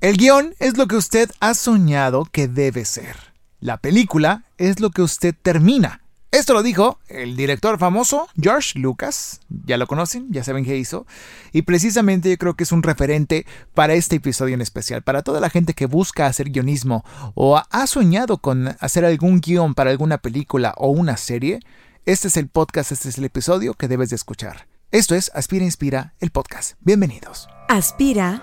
El guion es lo que usted ha soñado que debe ser. La película es lo que usted termina. Esto lo dijo el director famoso George Lucas, ya lo conocen, ya saben qué hizo, y precisamente yo creo que es un referente para este episodio en especial, para toda la gente que busca hacer guionismo o ha soñado con hacer algún guion para alguna película o una serie, este es el podcast, este es el episodio que debes de escuchar. Esto es Aspira Inspira, el podcast. Bienvenidos. Aspira,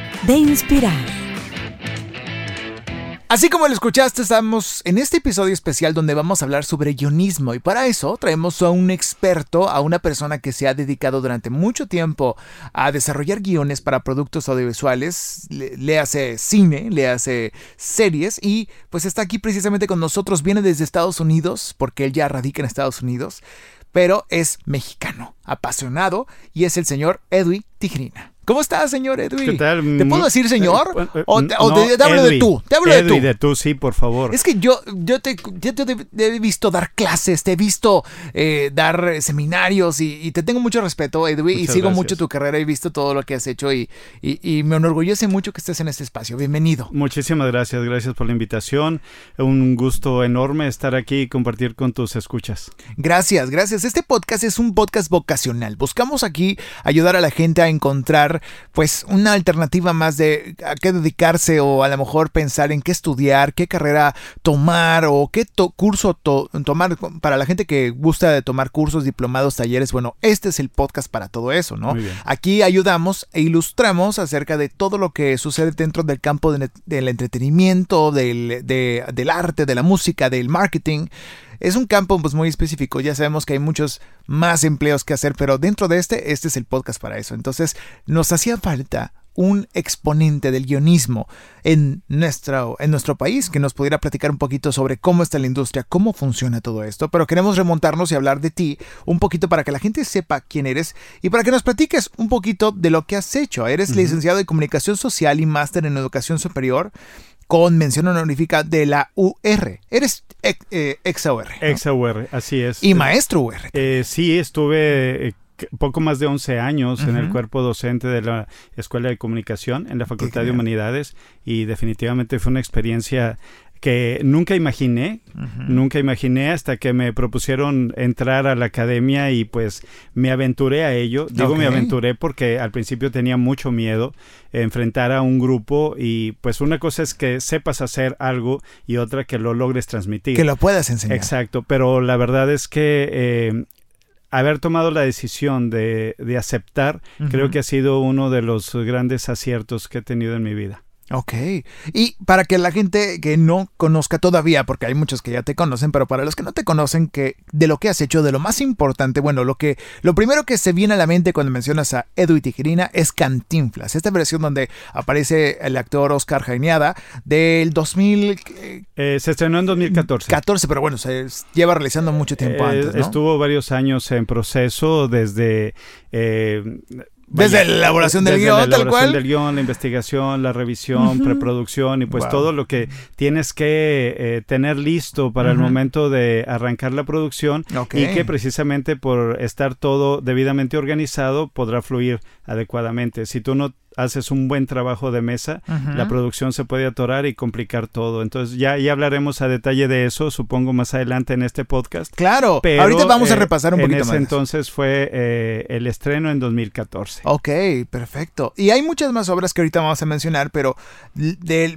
de inspirar. Así como lo escuchaste, estamos en este episodio especial donde vamos a hablar sobre guionismo y para eso traemos a un experto, a una persona que se ha dedicado durante mucho tiempo a desarrollar guiones para productos audiovisuales, le, le, hace cine, le hace series y pues está aquí precisamente con nosotros, viene desde Estados Unidos porque él ya radica en Estados Unidos, pero es mexicano, apasionado y es el señor Edwin Tigrina. ¿Cómo estás, señor Edwin? ¿Qué tal? ¿Te puedo decir señor? Eh, ¿O te, o no, te- te hablo de tú? Te hablo Edwin, de tú. de tú, sí, por favor. Es que yo, yo, te, yo te, he visto dar clases, te he visto eh, dar eh, seminarios y, y te tengo mucho respeto, Edwin, y sigo gracias. mucho tu carrera, he visto todo lo que has hecho y, y, y me enorgullece mucho que estés en este espacio. Bienvenido. Muchísimas gracias, gracias por la invitación. Un gusto enorme estar aquí y compartir con tus escuchas. Gracias, gracias. Este podcast es un podcast vocacional. Buscamos aquí ayudar a la gente a encontrar pues una alternativa más de a qué dedicarse o a lo mejor pensar en qué estudiar, qué carrera tomar o qué to- curso to- tomar para la gente que gusta de tomar cursos, diplomados, talleres. Bueno, este es el podcast para todo eso, ¿no? Aquí ayudamos e ilustramos acerca de todo lo que sucede dentro del campo de- del entretenimiento, del, de- del arte, de la música, del marketing. Es un campo pues muy específico, ya sabemos que hay muchos más empleos que hacer, pero dentro de este, este es el podcast para eso. Entonces nos hacía falta un exponente del guionismo en nuestro, en nuestro país que nos pudiera platicar un poquito sobre cómo está la industria, cómo funciona todo esto, pero queremos remontarnos y hablar de ti un poquito para que la gente sepa quién eres y para que nos platiques un poquito de lo que has hecho. Eres licenciado en comunicación social y máster en educación superior con mención honorífica de la UR. Eres ex, eh, ex UR. ¿no? Ex UR, así es. Y maestro UR. Eh, sí, estuve eh, poco más de 11 años en el cuerpo docente de la Escuela de Comunicación en la Facultad de. Humanidades y definitivamente fue una experiencia que nunca imaginé, nunca imaginé hasta que me propusieron entrar a la academia y pues me aventuré a ello. Digo me aventuré porque al principio tenía mucho miedo enfrentar a un grupo y pues una cosa es que sepas hacer algo y otra que lo logres transmitir. Que lo puedas enseñar. Exacto, pero la verdad es que eh, haber tomado la decisión de, de aceptar creo que ha sido uno de los grandes aciertos que he tenido en mi vida. Ok. Y para que la gente que no conozca todavía, porque hay muchos que ya te conocen, pero para los que no te conocen, que de lo que has hecho, de lo más importante, bueno, lo que lo primero que se viene a la mente cuando mencionas a Edwin Tijerina es Cantinflas, esta versión donde aparece el actor Oscar Jaineada del 2014, Eh, se estrenó en 2014. pero bueno, se lleva realizando mucho tiempo Eh, antes, ¿no? Estuvo varios años en proceso desde... eh, Desde la elaboración del desde guion, la tal elaboración cual. del guion, la investigación, la revisión, preproducción y pues Wow. todo lo que tienes que eh, tener listo para el momento de arrancar la producción y que precisamente por estar todo debidamente organizado podrá fluir adecuadamente. Si tú no haces un buen trabajo de mesa, la producción se puede atorar y complicar todo. Entonces ya, ya hablaremos a detalle de eso, supongo más adelante en este podcast. Claro, Pero, ahorita vamos a eh, repasar un en poquito ese más. entonces fue eh, el estreno en 2014. Ok, perfecto. Y hay muchas más obras que ahorita vamos a mencionar, pero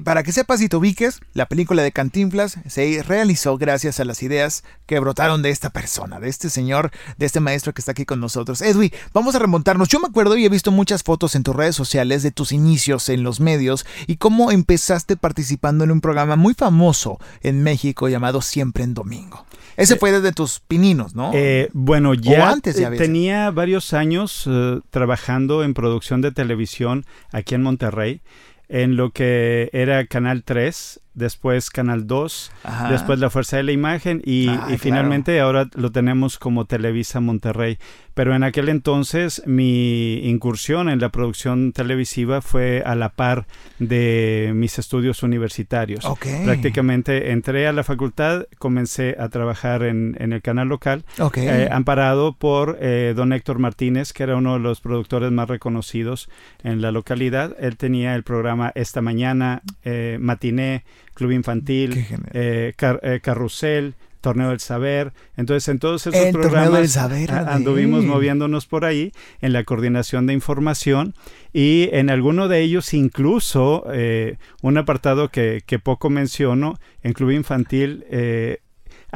para que sepas y te ubiques, la película de Cantinflas se realizó gracias a las ideas que brotaron de esta persona, de este señor, de este maestro que está aquí con nosotros. Edwin, vamos a remontarnos. Yo me acuerdo y he visto muchas fotos en tus redes sociales de tus inicios en los medios y cómo empezaste participando en un programa muy famoso en México llamado Siempre en Domingo. Ese Eh, fue desde tus pininos, ¿no? Eh, bueno, ya antes ya eh, tenía varios años eh, trabajando en producción de televisión aquí en Monterrey. en lo que era Canal 3, después Canal 2, Ajá. después La Fuerza de la Imagen y, Ah, y claro. finalmente ahora lo tenemos como Televisa Monterrey. Pero en aquel entonces mi incursión en la producción televisiva fue a la par de mis estudios universitarios. Prácticamente entré a la facultad, comencé a trabajar en, en el canal local, Ok. eh, amparado por eh, don Héctor Martínez, que era uno de los productores más reconocidos en la localidad. Él tenía el programa Esta Mañana, eh, Matiné, Club Infantil, eh, Car- eh, Carrusel, Torneo del Saber. Entonces, en todos esos El programas del Saber anduvimos moviéndonos por ahí en la coordinación de información y en alguno de ellos incluso eh, un apartado que, que poco menciono, en Club Infantil eh,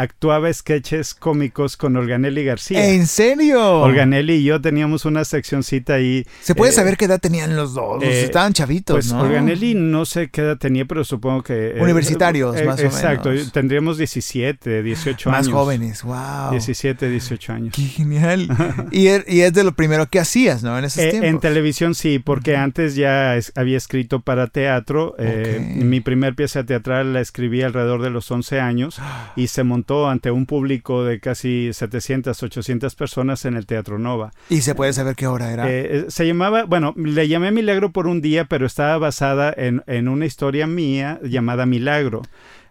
actuaba sketches cómicos con Olganelli García. ¿En serio? Olganelli y yo teníamos una seccioncita ahí. ¿Se puede eh, saber qué edad tenían los dos? eh, Estaban chavitos, Pues ¿no? Olganelli no sé qué edad tenía, pero supongo que... eh, Universitarios, más o Exacto, menos. tendríamos 17, 18 Más años. jóvenes, wow. 17, 18 años. Qué genial. y, er- y es de lo primero que hacías, ¿no? En esos Eh, tiempos. en televisión sí, porque antes ya es- había escrito para teatro. eh, Ok. Mi primer pieza teatral la escribí alrededor de los 11 años y se montó ante un público de casi 700, 800 personas en el Teatro Nova. Y se puede saber qué hora era. Eh, eh, se llamaba, bueno, le llamé Milagro por un día, pero estaba basada en, en una historia mía llamada Milagro.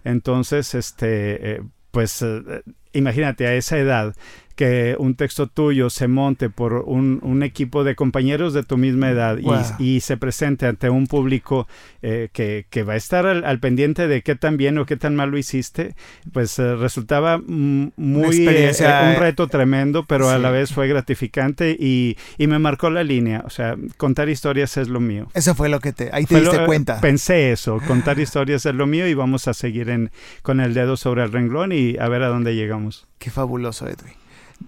Entonces, este, eh, pues, eh, imagínate a esa edad que un texto tuyo se monte por un, un equipo de compañeros de tu misma edad y- Wow. y, se presente ante un público eh, que, que va a estar al, al pendiente de qué tan bien o qué tan mal lo hiciste, pues eh, resultaba muy eh, un reto tremendo, pero a la vez fue gratificante y, y me marcó la línea. O sea, contar historias es lo mío. Eso fue lo que te... Ahí te Fue diste lo- cuenta. Pensé eso, contar historias es lo mío y vamos a seguir en, con el dedo sobre el renglón y a ver a dónde llegamos. Qué fabuloso, Edwin.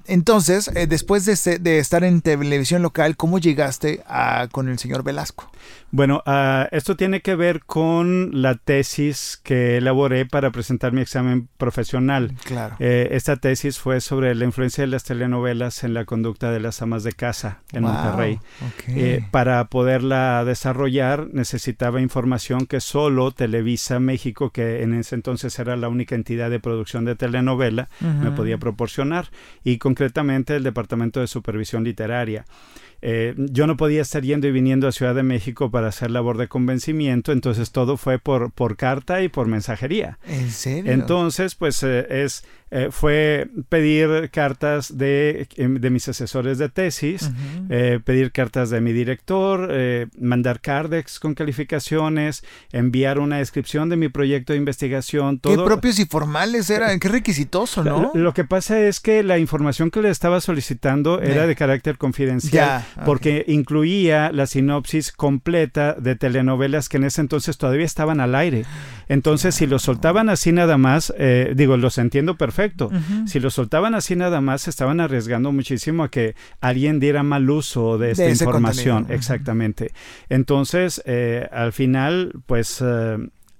Entonces, eh, después de, de estar en televisión local, ¿cómo llegaste a, con el señor Velasco? Bueno, ah, esto tiene que ver con la tesis que elaboré para presentar mi examen profesional. Claro. Eh, esta tesis fue sobre la influencia de las telenovelas en la conducta de las amas de casa en Wow, Monterrey. ok. Eh, para poderla desarrollar necesitaba información que solo Televisa México, que en ese entonces era la única entidad de producción de telenovela, me podía proporcionar y concretamente el Departamento de Supervisión Literaria. Eh, yo no podía estar yendo y viniendo a Ciudad de México para hacer labor de convencimiento, entonces todo fue por, por carta y por mensajería. ¿En serio? Entonces, pues eh, es eh, fue pedir cartas de, em, de mis asesores de tesis, eh, pedir cartas de mi director, eh, mandar cardex con calificaciones, enviar una descripción de mi proyecto de investigación, Qué todo. propios y formales eran, qué requisitoso, ¿no? Lo, lo que pasa es que la información que le estaba solicitando era de carácter confidencial. Porque incluía la sinopsis completa de telenovelas que en ese entonces todavía estaban al aire. Entonces, si lo soltaban así nada más, digo, los entiendo perfecto. Ujú. Si lo soltaban así nada más, estaban arriesgando muchísimo a que alguien diera mal uso de esta De información. contenido. Exactamente. Entonces, eh, al final, pues eh,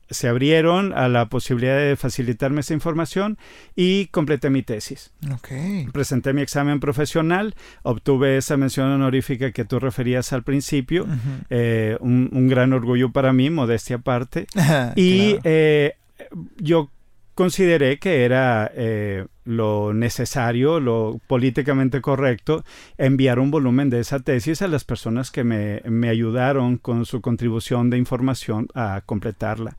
se abrieron a la posibilidad de facilitarme esa información y completé mi tesis. Ok. Presenté mi examen profesional, obtuve esa mención honorífica que tú referías al principio. Eh, un, un gran orgullo para mí, modestia aparte. Y claro. eh, yo consideré que era eh, lo necesario, lo políticamente correcto, enviar un volumen de esa tesis a las personas que me, me ayudaron con su contribución de información a completarla.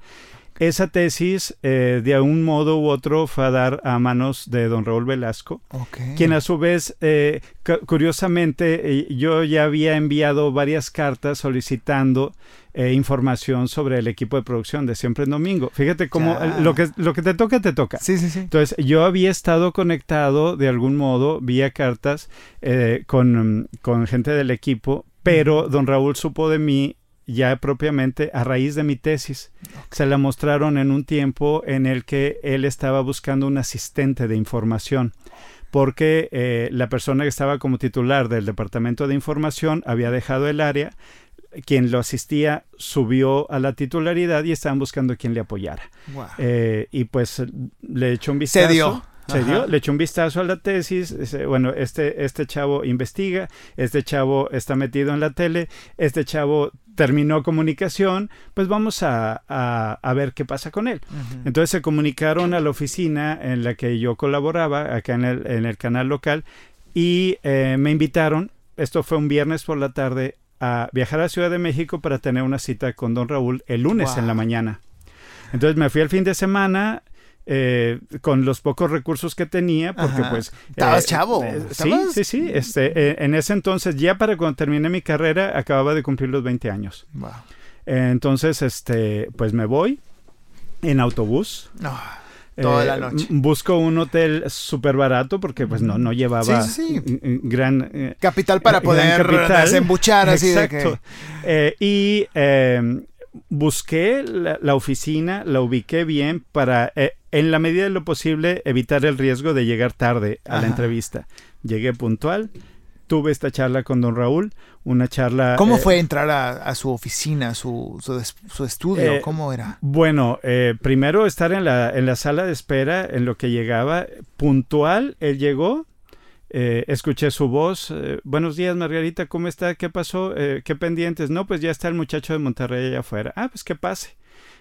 Esa tesis, eh, de un modo u otro, fue a dar a manos de don Raúl Velasco, Ok. quien a su vez, eh, cu- curiosamente, yo ya había enviado varias cartas solicitando eh, información sobre el equipo de producción de Siempre en Domingo. Fíjate cómo Ya. lo, que, lo que te toca, te toca. Sí, sí, sí. Entonces, yo había estado conectado de algún modo vía cartas eh, con, con gente del equipo, pero don Raúl supo de mí ya propiamente a raíz de mi tesis. Se la mostraron en un tiempo en el que él estaba buscando un asistente de información porque eh, la persona que estaba como titular del departamento de información había dejado el área, quien lo asistía subió a la titularidad y estaban buscando quien le apoyara. Wow. Eh, y pues le echó un vistazo. Se dio. se dio, le echó un vistazo a la tesis, bueno, este, este chavo investiga, este chavo está metido en la tele, este chavo terminó comunicación, pues vamos a, a, ver qué pasa con él. Entonces se comunicaron a la oficina en la que yo colaboraba, acá en el, en el canal local, y eh, me invitaron, esto fue un viernes por la tarde, a viajar a Ciudad de México para tener una cita con don Raúl el lunes en la mañana. Entonces me fui el fin de semana, eh, con los pocos recursos que tenía, porque pues... Estabas eh, chavo. Eh, sí, sí, sí. Este, en ese entonces, ya para cuando terminé mi carrera, acababa de cumplir los 20 años. entonces, este, pues me voy en autobús. Toda la noche. Busco un hotel súper barato porque pues no, no llevaba gran... capital para poder desembuchar así Exacto. de que... y busqué la, oficina, la ubiqué bien para, eh, en la medida de lo posible, evitar el riesgo de llegar tarde a la entrevista. Llegué puntual, tuve esta charla con don Raúl, una charla... ¿Cómo eh, fue entrar a, su oficina, su, su, estudio? Eh, ¿Cómo era? Bueno, primero estar en la, en la sala de espera, en lo que llegaba, puntual, él llegó, eh, escuché su voz. Eh, Buenos días, Margarita, ¿cómo está? ¿Qué pasó? Eh, ¿Qué pendientes? No, pues ya está el muchacho de Monterrey allá afuera. Ah, pues que pase.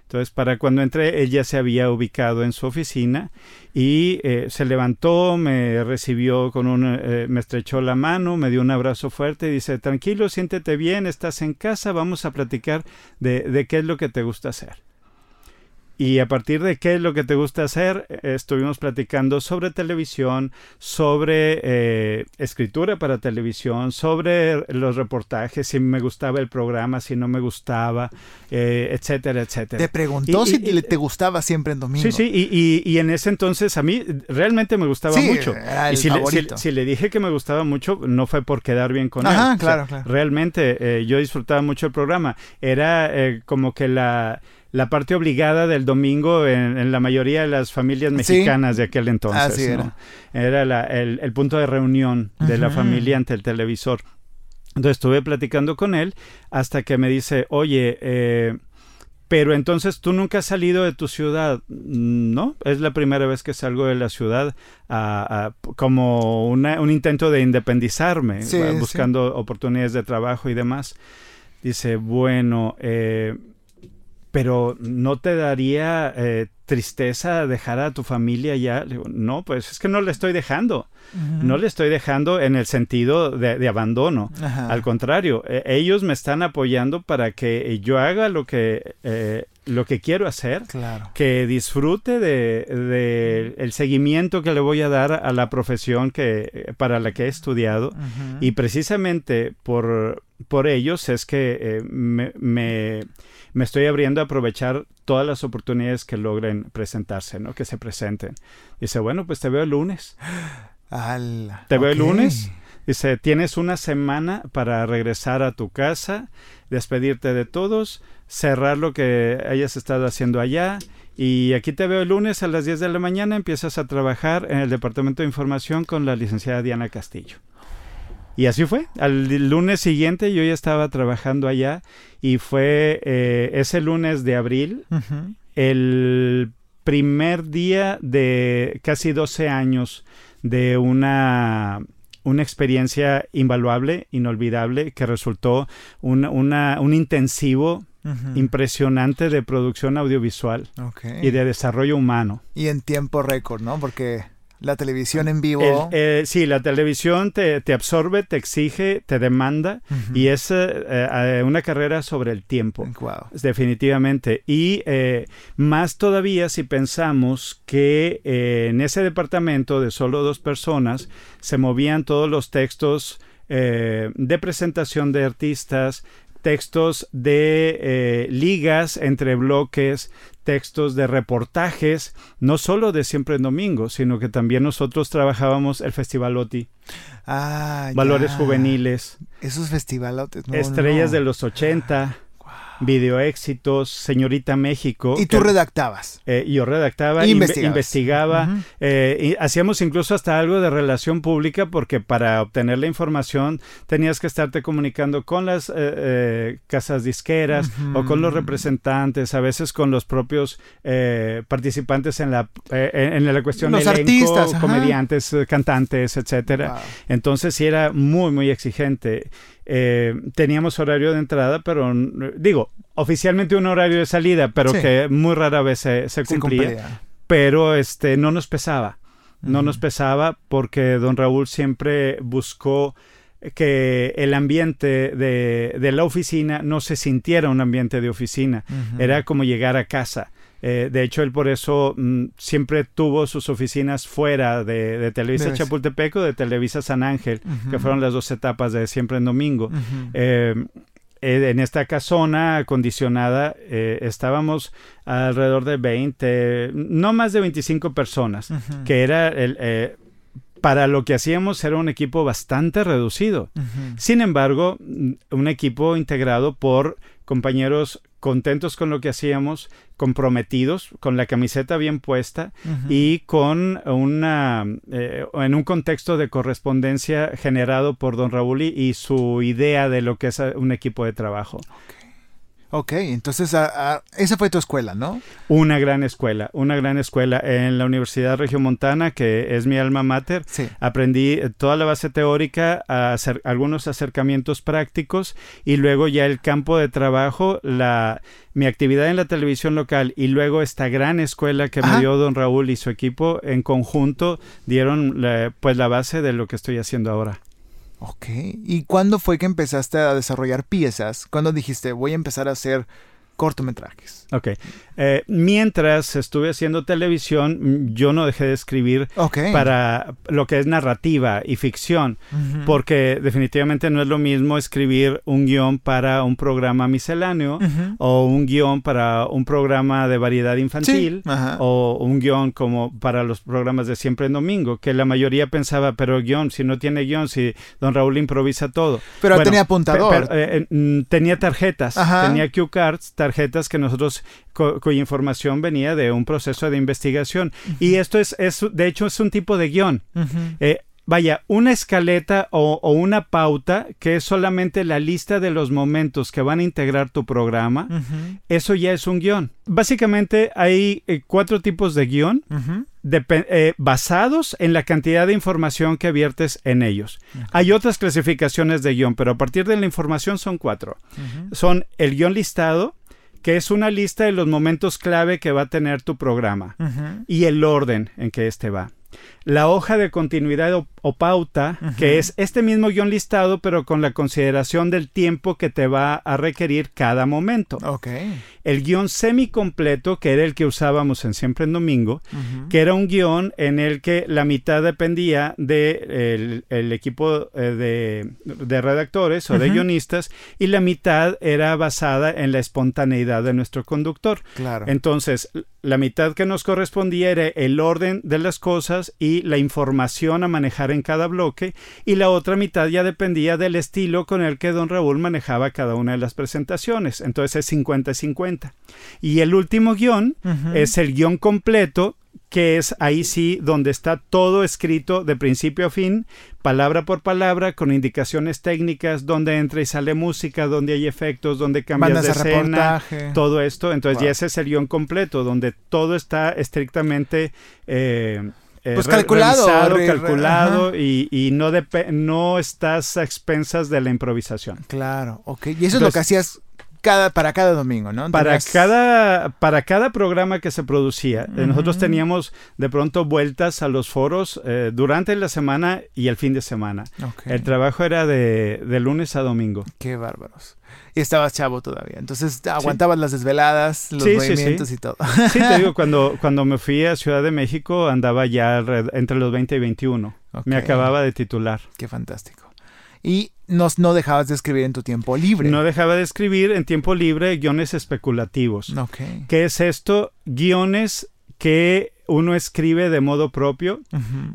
Entonces, para cuando entré, él ya se había ubicado en su oficina y se levantó, me recibió con un, me estrechó la mano, me dio un abrazo fuerte y dice, tranquilo, siéntete bien, estás en casa, vamos a platicar de, de qué es lo que te gusta hacer. Y a partir de qué es lo que te gusta hacer, eh, estuvimos platicando sobre televisión, sobre eh, escritura para televisión, sobre los reportajes, si me gustaba el programa, si no me gustaba, eh, etcétera, etcétera. Te preguntó si te gustaba siempre en domingo. Sí, sí, y, y, en ese entonces a mí realmente me gustaba mucho. y si le, si, le, dije que me gustaba mucho, no fue por quedar bien con Ajá, él. Claro, claro. Realmente yo disfrutaba mucho el programa. Era como que la la parte obligada del domingo en, la mayoría de las familias mexicanas de aquel entonces. era. Era el, punto de reunión de la familia ante el televisor. Entonces estuve platicando con él hasta que me dice, oye, eh, pero entonces tú nunca has salido de tu ciudad, ¿no? Es la primera vez que salgo de la ciudad como un intento de independizarme, buscando oportunidades de trabajo y demás. Dice, bueno, eh, pero ¿no te daría eh, tristeza dejar a tu familia ya? no, pues es que no le estoy dejando. No le estoy dejando en el sentido de, abandono. Al contrario, e, ellos me están apoyando para que yo haga lo que, eh, lo que quiero hacer, que disfrute de, el seguimiento que le voy a dar a la profesión que, para la que he estudiado. Y precisamente por, por ellos es que eh, me me estoy abriendo a aprovechar todas las oportunidades que logren presentarse, ¿no? Que se presenten. Dice, bueno, pues te veo el lunes. te veo el lunes. Dice, tienes una semana para regresar a tu casa, despedirte de todos, cerrar lo que hayas estado haciendo allá. Y aquí te veo el lunes a las 10 de la mañana, empiezas a trabajar en el Departamento de Información con la licenciada Diana Castillo. Y así fue. Al lunes siguiente yo ya estaba trabajando allá y fue eh, ese lunes de abril, el primer día de casi 12 años de una, una experiencia invaluable, inolvidable, que resultó un intensivo impresionante de producción audiovisual y de desarrollo humano. Y en tiempo récord, ¿no? Porque la televisión en vivo. Eh, sí, la televisión te, absorbe, te exige, te demanda y es eh, eh, una carrera sobre el tiempo. Definitivamente. Y más todavía si pensamos que en ese departamento de solo dos personas se movían todos los textos de presentación de artistas, textos de ligas entre bloques, textos de reportajes, no solo de Siempre en Domingo, sino que también nosotros trabajábamos el Festival OTI. Ah, Valores juveniles. Esos festivalotes. estrellas de los 80. Video Éxitos, Señorita México. ¿Y tú redactabas? Eh, yo redactaba, investigaba. Eh, hacíamos incluso hasta algo de relación pública porque para obtener la información tenías que estarte comunicando con las casas disqueras o con los representantes, a veces con los propios participantes en la, en la cuestión los artistas, comediantes, cantantes, etcétera. Entonces sí era muy, muy exigente. Eh, teníamos horario de entrada, pero digo, oficialmente un horario de salida, pero que muy rara vez se, cumplía, Pero este, no nos pesaba. No nos pesaba porque don Raúl siempre buscó que el ambiente de, la oficina no se sintiera un ambiente de oficina. Era como llegar a casa. Eh, de hecho, él por eso mm, siempre tuvo sus oficinas fuera de, Televisa Chapultepec o de Televisa San Ángel, que fueron las dos etapas de siempre en domingo. Eh, eh, en esta casona acondicionada estábamos alrededor de 20, no más de 25 personas, que era el para lo que hacíamos era un equipo bastante reducido. Sin embargo, un equipo integrado por compañeros contentos con lo que hacíamos, comprometidos, con la camiseta bien puesta y con una, eh, en un contexto de correspondencia generado por don Raúl y, su idea de lo que es un equipo de trabajo. Ok, entonces esa fue tu escuela, ¿no? Una gran escuela, una gran escuela en la Universidad Regiomontana, que es mi alma mater. Sí. Aprendí toda la base teórica, a hacer algunos acercamientos prácticos y luego ya el campo de trabajo, la, mi actividad en la televisión local y luego esta gran escuela que me dio don Raúl y su equipo en conjunto dieron pues la base de lo que estoy haciendo ahora. Ok. ¿Y cuándo fue que empezaste a desarrollar piezas? ¿Cuándo dijiste voy a empezar a hacer cortometrajes? Ok. Eh, mientras estuve haciendo televisión, yo no dejé de escribir para lo que es narrativa y ficción, porque definitivamente no es lo mismo escribir un guion para un programa misceláneo o un guion para un programa de variedad infantil o un guion como para los programas de siempre en domingo, que la mayoría pensaba, pero guion, si no tiene guion, si don Raúl improvisa todo. Pero tenía apuntador. Eh, mm, tenía tarjetas, tenía cue cards, tarjetas que nosotros cuya información venía de un proceso de investigación. Y esto es, es, de hecho, es un tipo de guion. Eh, vaya, una escaleta o, una pauta que es solamente la lista de los momentos que van a integrar tu programa, eso ya es un guion. Básicamente hay eh, cuatro tipos de guion. Eh, basados en la cantidad de información que viertes en ellos. Hay otras clasificaciones de guion, pero a partir de la información son cuatro. Son el guion listado, que es una lista de los momentos clave que va a tener tu programa y el orden en que éste va la hoja de continuidad o, pauta, que es este mismo guion listado, pero con la consideración del tiempo que te va a requerir cada momento. El guion semicompleto, que era el que usábamos en Siempre en Domingo, que era un guion en el que la mitad dependía del de el equipo eh, de, redactores o de guionistas y la mitad era basada en la espontaneidad de nuestro conductor. Claro. Entonces, la mitad que nos correspondía era el orden de las cosas y la información a manejar en cada bloque y la otra mitad ya dependía del estilo con el que don Raúl manejaba cada una de las presentaciones. Entonces es 50-50. Y el último guion es el guion completo que es ahí sí donde está todo escrito de principio a fin, palabra por palabra, con indicaciones técnicas, donde entra y sale música, donde hay efectos, donde cambias de escena, todo esto. Entonces ya ese es el guion completo, donde todo está estrictamente... Eh, eh, pues calculado, calculado y, y, no, no estás a expensas de la improvisación. Claro, ok. Y eso es lo que hacías cada, para cada domingo, ¿no? Para, cada, para cada programa que se producía, eh, nosotros teníamos de pronto vueltas a los foros eh, durante la semana y el fin de semana. El trabajo era de, de, lunes a domingo. Qué bárbaros. Y estabas chavo todavía. Entonces aguantabas las desveladas, los movimientos y todo. Sí, te digo, cuando, cuando me fui a Ciudad de México andaba ya entre los 20 y 21. Me acababa de titular. Qué fantástico y nos, no dejabas de escribir en tu tiempo libre. No dejaba de escribir en tiempo libre guiones especulativos. Okay. ¿Qué es esto? Guiones que uno escribe de modo propio,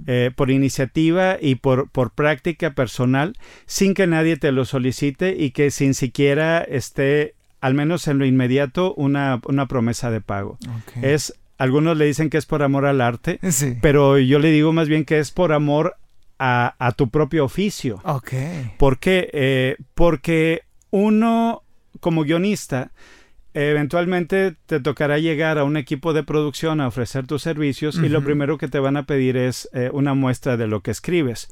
eh, por iniciativa y por, por práctica personal, sin que nadie te lo solicite y que sin siquiera esté al menos en lo inmediato, una, una promesa de pago. Ok. Es, algunos le dicen que es por amor al arte, Sí. pero yo le digo más bien que es por amor a, a tu propio oficio. Ok. ¿Por qué? Eh, porque uno, como guionista, eventualmente te tocará llegar a un equipo de producción a ofrecer tus servicios y lo primero que te van a pedir es eh, una muestra de lo que escribes.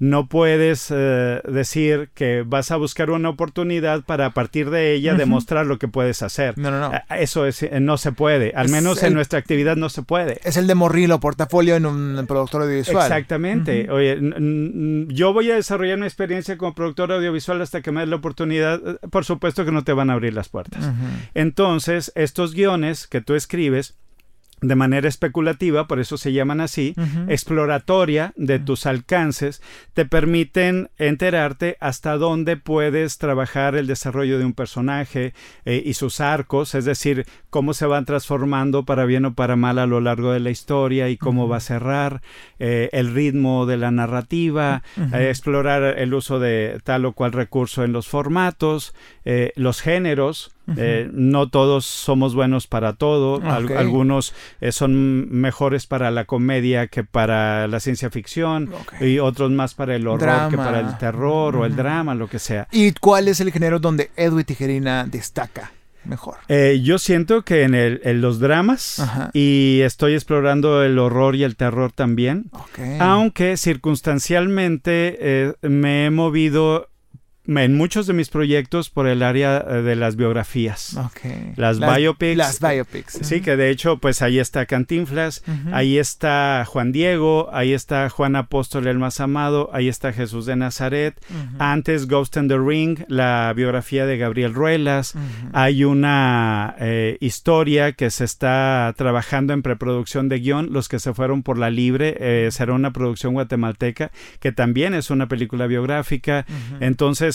No puedes eh, decir que vas a buscar una oportunidad para a partir de ella demostrar lo que puedes hacer. No, no, no. Eso es, eh, no se puede. Al Es menos el- en nuestra actividad no se puede. Es el de Morrillo, portafolio en un productor audiovisual. Exactamente. Oye, yo voy a desarrollar mi experiencia como productor audiovisual hasta que me des la oportunidad. Eh, Por supuesto que no te van a abrir las puertas. Entonces, estos guiones que tú escribes de manera especulativa, por eso se llaman así, exploratoria de tus alcances, te permiten enterarte hasta dónde puedes trabajar el desarrollo de un personaje eh, y sus arcos, es decir, cómo se van transformando para bien o para mal a lo largo de la historia y cómo va a cerrar, eh, el ritmo de la narrativa, eh, explorar el uso de tal o cual recurso en los formatos, los géneros. Eh, no todos somos buenos para todo. Al- algunos eh, son mejores para la comedia que para la ciencia ficción y otros más para el horror que para el terror o el drama, lo que sea. ¿Y cuál es el género donde Edwin Tijerina destaca mejor? Eh, yo siento que en, el- en los dramas Ajá. y estoy explorando el horror y el terror también. Aunque circunstancialmente eh, me he movido en muchos de mis proyectos por el área eh, de las biografías. Ok. Las biopics. Las biopics. Sí, que de hecho, pues ahí está Cantinflas, ahí está Juan Diego, ahí está Juan Apóstol el más amado, ahí está Jesús de Nazaret, antes Ghost in the Ring, la biografía de Gabriel Ruelas, hay una eh, historia que se está trabajando en preproducción de guion, Los que se fueron por la libre, eh, será una producción guatemalteca, que también es una película biográfica. Ujú.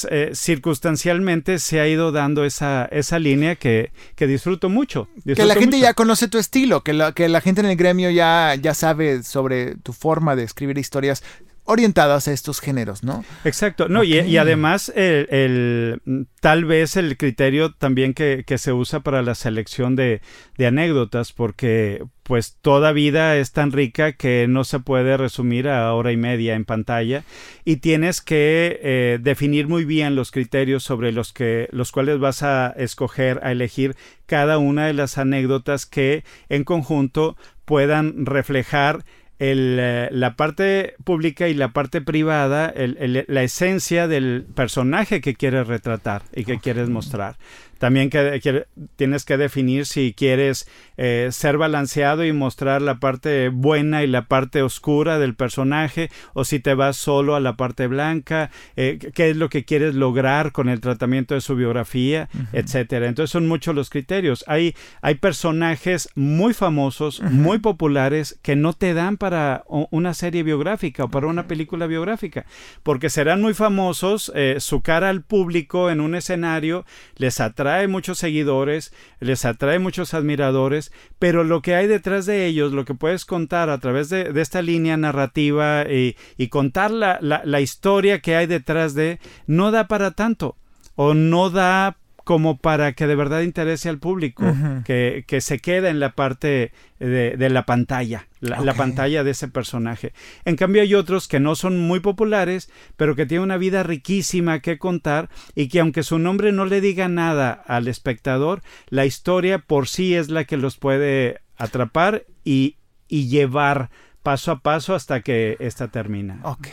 Entonces, eh, circunstancialmente se ha ido dando esa, esa línea que, que disfruto mucho. Que la gente mucho. ya conoce tu estilo, que la, que la gente en el gremio ya, ya sabe sobre tu forma de escribir historias orientadas a estos géneros, ¿no? Exacto, no, y, además el, el- tal vez el criterio también que, que se usa para la selección de, de anécdotas, porque pues toda vida es tan rica que no se puede resumir a hora y media en pantalla y tienes que eh, definir muy bien los criterios sobre los que los cuales vas a escoger a elegir cada una de las anécdotas que en conjunto puedan reflejar el, eh, la parte pública y la parte privada, el- el- la esencia del personaje que quieres retratar y que quieres mostrar. También que, que tienes que definir si quieres eh, ser balanceado y mostrar la parte buena y la parte oscura del personaje, o si te vas solo a la parte blanca, eh, qué es lo que quieres lograr con el tratamiento de su biografía, etcétera. Entonces son muchos los criterios. Hay, hay personajes muy famosos, muy populares, que no te dan para una serie biográfica o para una película biográfica, porque serán muy famosos, eh, su cara al público en un escenario les atrae muchos seguidores, les atrae muchos admiradores, pero lo que hay detrás de ellos, lo que puedes contar a través de, esta línea narrativa y, contar la, la- la historia que hay detrás de, no da para tanto o no da como para que de verdad interese al público, que, que se queda en la parte de, de la pantalla, la, pantalla de ese personaje. En cambio hay otros que no son muy populares, pero que tienen una vida riquísima que contar y que aunque su nombre no le diga nada al espectador, la historia por sí es la que los puede atrapar y, y llevar paso a paso hasta que esta termina. Ok.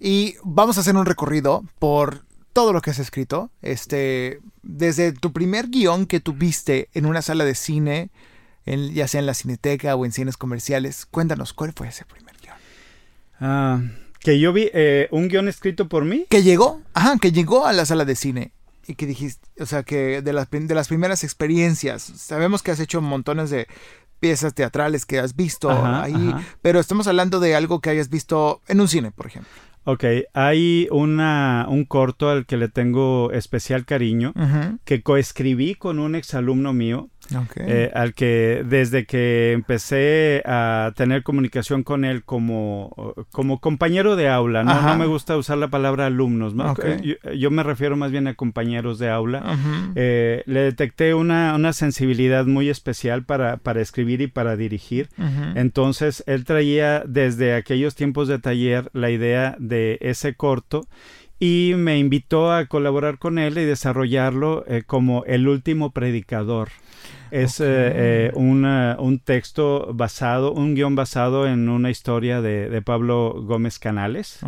Y vamos a hacer un recorrido por todo lo que has escrito. Este, desde tu primer guion que tuviste en una sala de cine, en- ya sea en la cineteca o en cines comerciales. Cuéntanos, ¿cuál fue ese primer guion? Ah, que yo vi eh, un guion escrito por mí. Que llegó, ajá, que llegó a la sala de cine. Y que dijiste, o sea, que de las, de las primeras experiencias, sabemos que has hecho montones de piezas teatrales que has visto Ajá, ahí, ajá. pero estamos hablando de algo que hayas visto en un cine, por ejemplo. Ok, hay una, un corto al que le tengo especial cariño Ujú. que coescribí con un exalumno mío eh, al que desde que empecé a tener comunicación con él como, como compañero de aula, no, me gusta usar la palabra alumnos, yo, me refiero más bien a compañeros de aula, eh, le detecté una, una, sensibilidad muy especial para, para escribir y para dirigir, entonces él traía desde aquellos tiempos de taller la idea de ese corto, y me invitó a colaborar con él y desarrollarlo eh, como El último predicador. Es eh, eh, un texto basado, un guion basado en una historia de, Pablo Gómez Canales,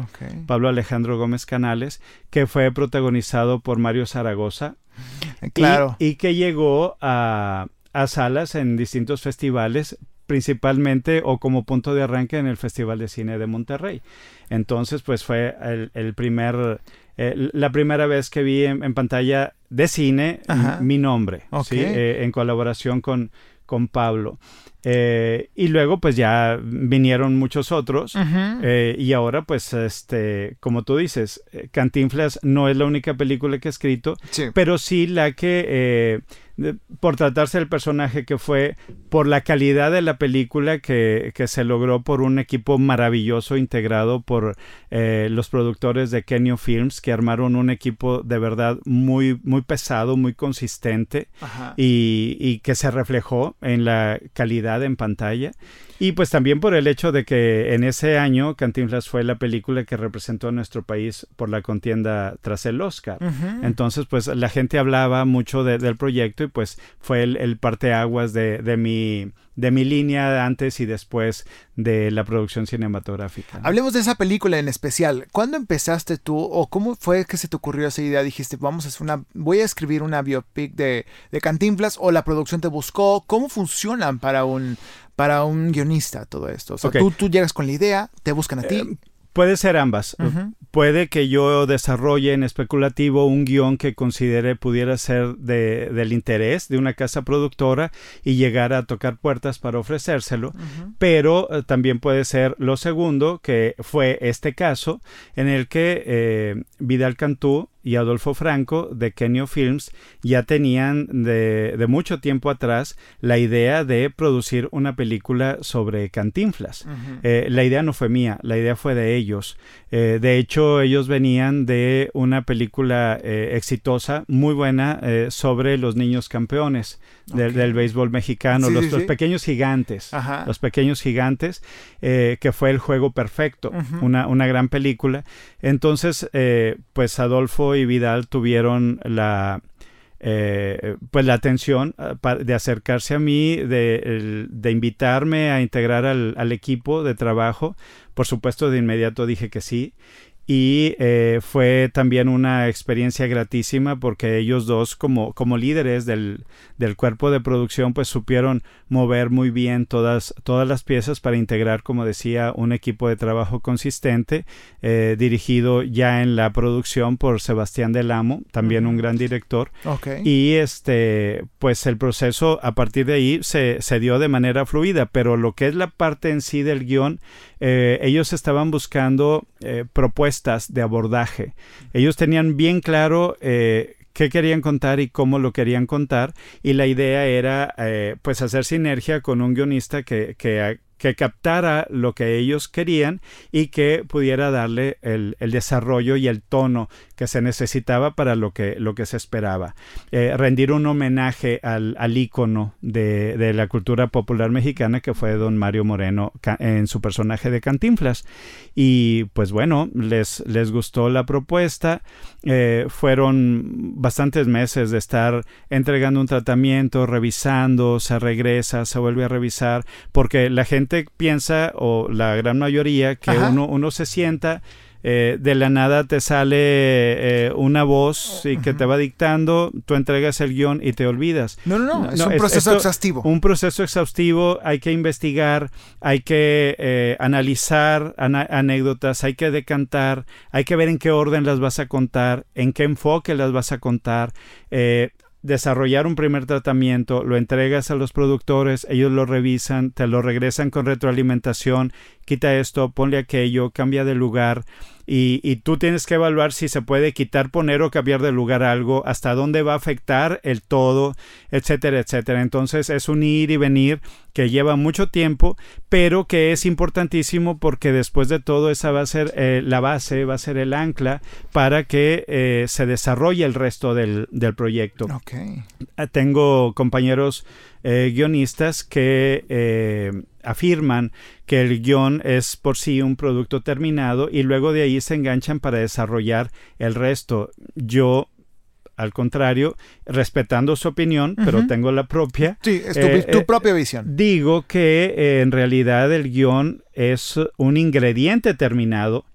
Pablo Alejandro Gómez Canales, que fue protagonizado por Mario Zaragoza. Claro. Y, que llegó a, a salas en distintos festivales, principalmente o como punto de arranque en el Festival de Cine de Monterrey. Entonces, pues fue el, primer, eh, la primera vez que vi en, pantalla de cine mi nombre, eh, en colaboración con, con Pablo. Eh, y luego pues ya vinieron muchos otros y ahora pues este como tú dices Cantinflas no es la única película que he escrito pero sí la que por tratarse del personaje que fue, por la calidad de la película que, se logró por un equipo maravilloso integrado por eh, los productores de Kenyo Films, que armaron un equipo de verdad muy, muy pesado, muy consistente y, y, que se reflejó en la calidad en pantalla. Y pues también por el hecho de que en ese año Cantinflas fue la película que representó a nuestro país por la contienda tras el Oscar. Entonces, pues la gente hablaba mucho del proyecto y pues fue el, el parteaguas de, de mi de mi línea antes y después de la producción cinematográfica. Hablemos de esa película en especial. ¿Cuándo empezaste tú o cómo fue que se te ocurrió esa idea? Dijiste, vamos a hacer una, voy a escribir una biopic de, de Cantinflas o la producción te buscó. ¿Cómo funcionan para un, para un guionista todo esto? O sea, tú, tú, llegas con la idea, te buscan a ti. Eh, puede ser ambas. Puede que yo desarrolle en especulativo un guion que considere pudiera ser de, del interés de una casa productora y llegar a tocar puertas para ofrecérselo, pero eh, también puede ser lo segundo, que fue este caso en el que eh, Vidal Cantú y Adolfo Franco de Kenio Films ya tenían de, mucho tiempo atrás la idea de producir una película sobre cantinflas. Eh, la idea no fue mía, la idea fue de ellos. Eh, de hecho, ellos venían de una película eh, exitosa, muy buena, sobre los niños campeones del, béisbol mexicano, los, pequeños gigantes, los pequeños gigantes, que fue el juego perfecto, una, una gran película. Entonces, pues Adolfo y Vidal tuvieron la, eh, pues la atención ah, de acercarse a mí, de, de invitarme a integrar al, al, equipo de trabajo. Por supuesto, de inmediato dije que sí y eh, fue también una experiencia gratísima porque ellos dos como, como líderes del, del, cuerpo de producción pues supieron mover muy bien todas, todas las piezas para integrar como decía un equipo de trabajo consistente eh, dirigido ya en la producción por Sebastián Del Amo también un gran director. Y este pues el proceso a partir de ahí se, se, dio de manera fluida pero lo que es la parte en sí del guion eh, ellos estaban buscando propuestas de abordaje. Ellos tenían bien claro eh, qué querían contar y cómo lo querían contar y la idea era eh, pues hacer sinergia con un guionista que, que, que captara lo que ellos querían y que pudiera darle el, desarrollo y el tono que se necesitaba para lo que, lo que se esperaba. Eh, rendir un homenaje al, al ícono de, de, la cultura popular mexicana que fue don Mario Moreno en su personaje de Cantinflas. Y pues bueno, les, les gustó la propuesta. Eh, fueron bastantes meses de estar entregando un tratamiento, revisando, se regresa, se vuelve a revisar, porque la gente piensa, o la gran mayoría, que uno, uno se sienta, eh, de la nada te sale eh, una voz y que te va dictando, tú entregas el guion y te olvidas. No, no, no, es un proceso exhaustivo. Un proceso exhaustivo, hay que investigar, hay que eh, analizar anécdotas, hay que decantar, hay que ver en qué orden las vas a contar, en qué enfoque las vas a contar desarrollar un primer tratamiento, lo entregas a los productores, ellos lo revisan, te lo regresan con retroalimentación, quita esto, ponle aquello, cambia de lugar y, y, tú tienes que evaluar si se puede quitar, poner o cambiar de lugar algo, hasta dónde va a afectar el todo, etcétera, etcétera. Entonces es un ir y venir que lleva mucho tiempo, pero que es importantísimo porque después de todo esa va a ser eh, la base, va a ser el ancla para que eh, se desarrolle el resto del, del proyecto. Okay. Tengo compañeros eh, guionistas que eh, afirman que el guion es por sí un producto terminado y luego de ahí se enganchan para desarrollar el resto. Yo al contrario, respetando su opinión, uh -huh. pero tengo la propia. Sí, es tu, eh, tu propia visión. Digo que eh, en realidad el guion es un ingrediente terminado,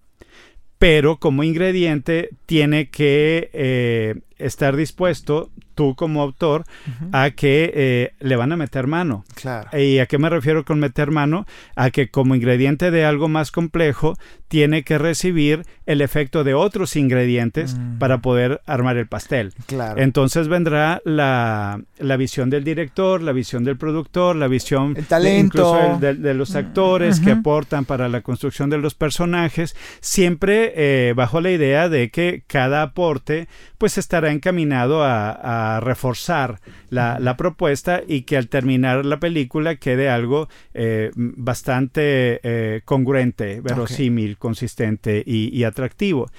pero como ingrediente tiene que eh, estar dispuesto tú como autor uh -huh. a que eh, le van a meter mano. Claro. ¿Y a qué me refiero con meter mano? A que como ingrediente de algo más complejo tiene que recibir el efecto de otros ingredientes mm. para poder armar el pastel. Claro. Entonces vendrá la, la, visión del director, la visión del productor, la visión el talento. De, incluso de, de, los actores uh -huh. que aportan para la construcción de los personajes, siempre eh, bajo la idea de que cada aporte pues estará encaminado a, a reforzar la, la, propuesta y que al terminar la película quede algo eh, bastante eh, congruente, verosímil, okay. consistente y, y atractivo.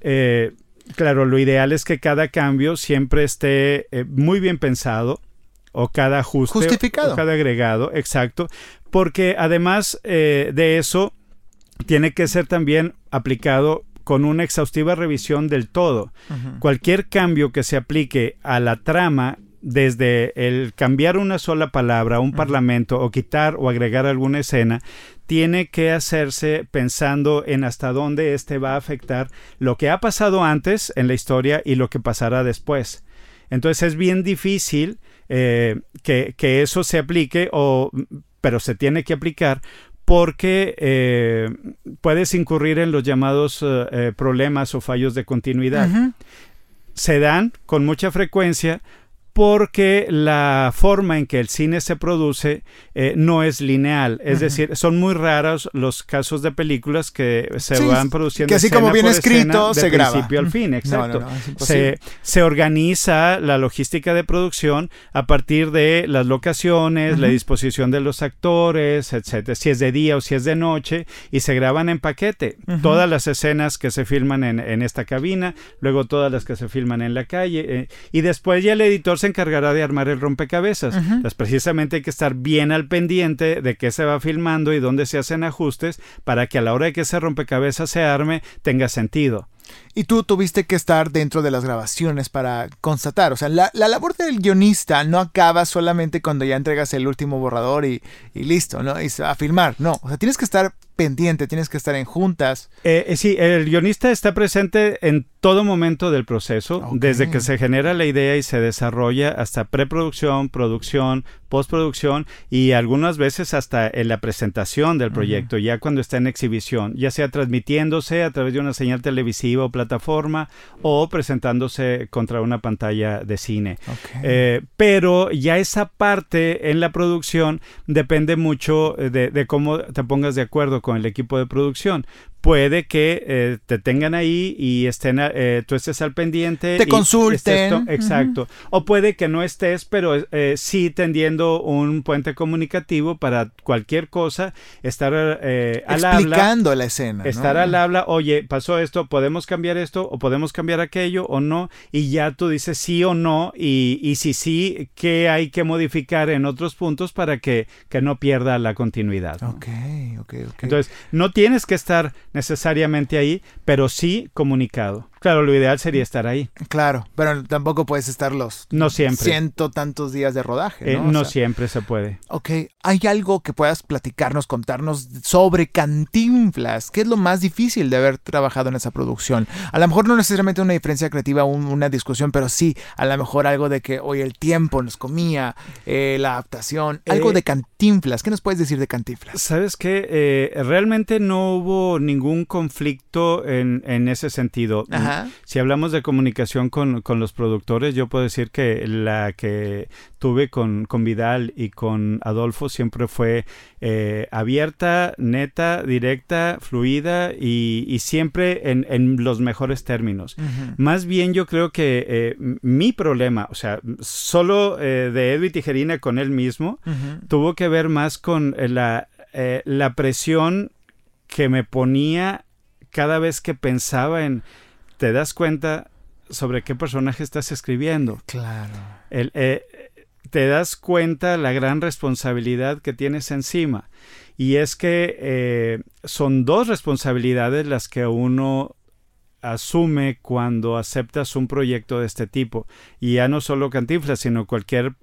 Eh, claro, lo ideal es que cada cambio siempre esté muy bien pensado o cada ajuste justificado o cada agregado, exacto, porque además de eso tiene que ser también aplicado con una exhaustiva revisión del todo. Uh -huh. Cualquier cambio que se aplique a la trama desde el cambiar una sola palabra, un uh -huh. parlamento, o quitar o agregar alguna escena, tiene que hacerse pensando en hasta dónde este va a afectar lo que ha pasado antes en la historia y lo que pasará después. Entonces es bien difícil eh, que, que, eso se aplique, o, pero se tiene que aplicar porque eh, puedes incurrir en los llamados eh, problemas o fallos de continuidad. Uh -huh. Se dan con mucha frecuencia porque la forma en que el cine se produce eh, no es lineal. Es uh -huh. decir, son muy raros los casos de películas que se sí, van produciendo. Que así como viene escrito, se graba. principio al fin, exacto. No, no, no, se, se, organiza la logística de producción a partir de las locaciones, uh -huh. la disposición de los actores, etcétera. Si es de día o si es de noche, y se graban en paquete. Uh -huh. Todas las escenas que se filman en, en, esta cabina, luego todas las que se filman en la calle, eh, y después ya el editor se encargará de armar el rompecabezas. Uh -huh. Entonces, precisamente hay que estar bien al pendiente de qué se va filmando y dónde se hacen ajustes para que a la hora de que ese rompecabezas se arme tenga sentido. Y tú tuviste que estar dentro de las grabaciones para constatar. O sea, la, la labor del guionista no acaba solamente cuando ya entregas el último borrador y, y listo, ¿no? Y a filmar. No, o sea, tienes que estar pendiente, tienes que estar en juntas. Eh, eh, sí, el guionista está presente en todo momento del proceso, okay. desde que se genera la idea y se desarrolla hasta preproducción, producción, postproducción y algunas veces hasta en la presentación del proyecto, uh -huh. ya cuando está en exhibición, ya sea transmitiéndose a través de una señal televisiva o plataforma o presentándose contra una pantalla de cine. Okay. Eh, pero ya esa parte en la producción depende mucho de, de, cómo te pongas de acuerdo con el equipo de producción. Puede que eh, te tengan ahí y estén, eh, tú estés al pendiente. Te consulten. exacto. Uh -huh. O puede que no estés, pero eh, sí tendiendo un puente comunicativo para cualquier cosa, estar al habla. Explicando la escena. Estar ¿no? al habla, oye, pasó esto, podemos cambiar esto o podemos cambiar aquello o no. Y ya tú dices sí o no. Y, y si sí, ¿qué hay que modificar en otros puntos para que, que no pierda la continuidad? ¿no? Ok, ok, ok. Entonces, no tienes que estar necesariamente ahí, pero sí comunicado. Claro, lo ideal sería estar ahí. Claro, pero tampoco puedes estar los no siempre. ciento tantos días de rodaje. ¿no? Eh, no o sea, siempre se puede. Ok, ¿hay algo que puedas platicarnos, contarnos sobre Cantinflas? ¿Qué es lo más difícil de haber trabajado en esa producción? A lo mejor no necesariamente una diferencia creativa, un, una discusión, pero sí, a lo mejor algo de que, oye, el tiempo nos comía, eh, la adaptación, algo eh, de Cantinflas. ¿Qué nos puedes decir de Cantinflas? Sabes que eh, realmente no hubo ningún conflicto en, en ese sentido. Ajá Ajá. Si hablamos de comunicación con, con, los productores, yo puedo decir que la que tuve con, con Vidal y con Adolfo siempre fue eh, abierta, neta, directa, fluida y, y siempre en, en, los mejores términos. Uh -huh. Más bien yo creo que eh, mi problema, o sea, solo eh, de Edwin Tijerina con él mismo, uh -huh. tuvo que ver más con la, eh, la presión que me ponía cada vez que pensaba en, te das cuenta sobre qué personaje estás escribiendo. Claro. El, eh, te das cuenta la gran responsabilidad que tienes encima. Y es que eh, son dos responsabilidades las que uno asume cuando aceptas un proyecto de este tipo. Y ya no solo Cantinflas, sino cualquier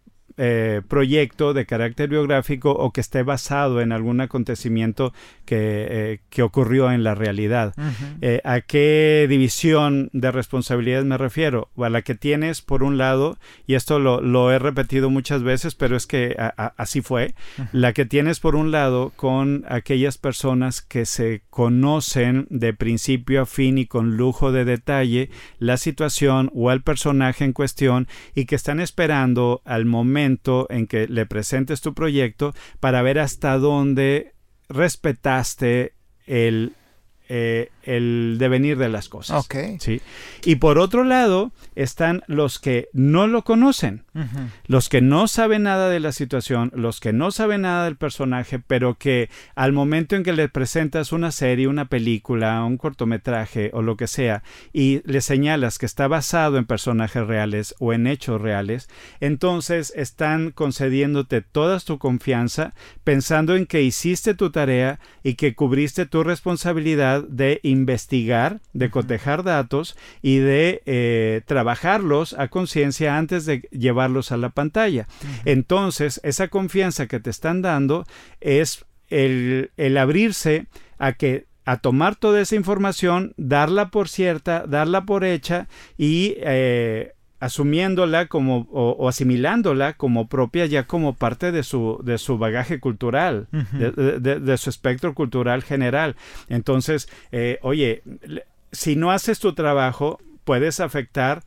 eh, proyecto de carácter biográfico o que esté basado en algún acontecimiento que, eh, que ocurrió en la realidad. Uh -huh. eh, ¿A qué división de responsabilidades me refiero? A la que tienes, por un lado, y esto lo, lo he repetido muchas veces, pero es que a, a, así fue, uh -huh. la que tienes, por un lado, con aquellas personas que se conocen de principio a fin y con lujo de detalle la situación o al personaje en cuestión y que están esperando al momento en que le presentes tu proyecto para ver hasta dónde respetaste el, eh, el devenir de las cosas. Okay. ¿sí? Y por otro lado están los que no lo conocen, uh -huh. los que no saben nada de la situación, los que no saben nada del personaje, pero que al momento en que le presentas una serie, una película, un cortometraje o lo que sea, y le señalas que está basado en personajes reales o en hechos reales, entonces están concediéndote toda tu confianza pensando en que hiciste tu tarea y que cubriste tu responsabilidad de investigar, de cotejar datos y de eh, trabajarlos a conciencia antes de llevarlos a la pantalla. Entonces, esa confianza que te están dando es el, el abrirse a que a tomar toda esa información, darla por cierta, darla por hecha y eh, asumiéndola como o, o, asimilándola como propia ya como parte de su de su bagaje cultural uh -huh. de, de, de, su espectro cultural general entonces eh, oye si no haces tu trabajo puedes afectar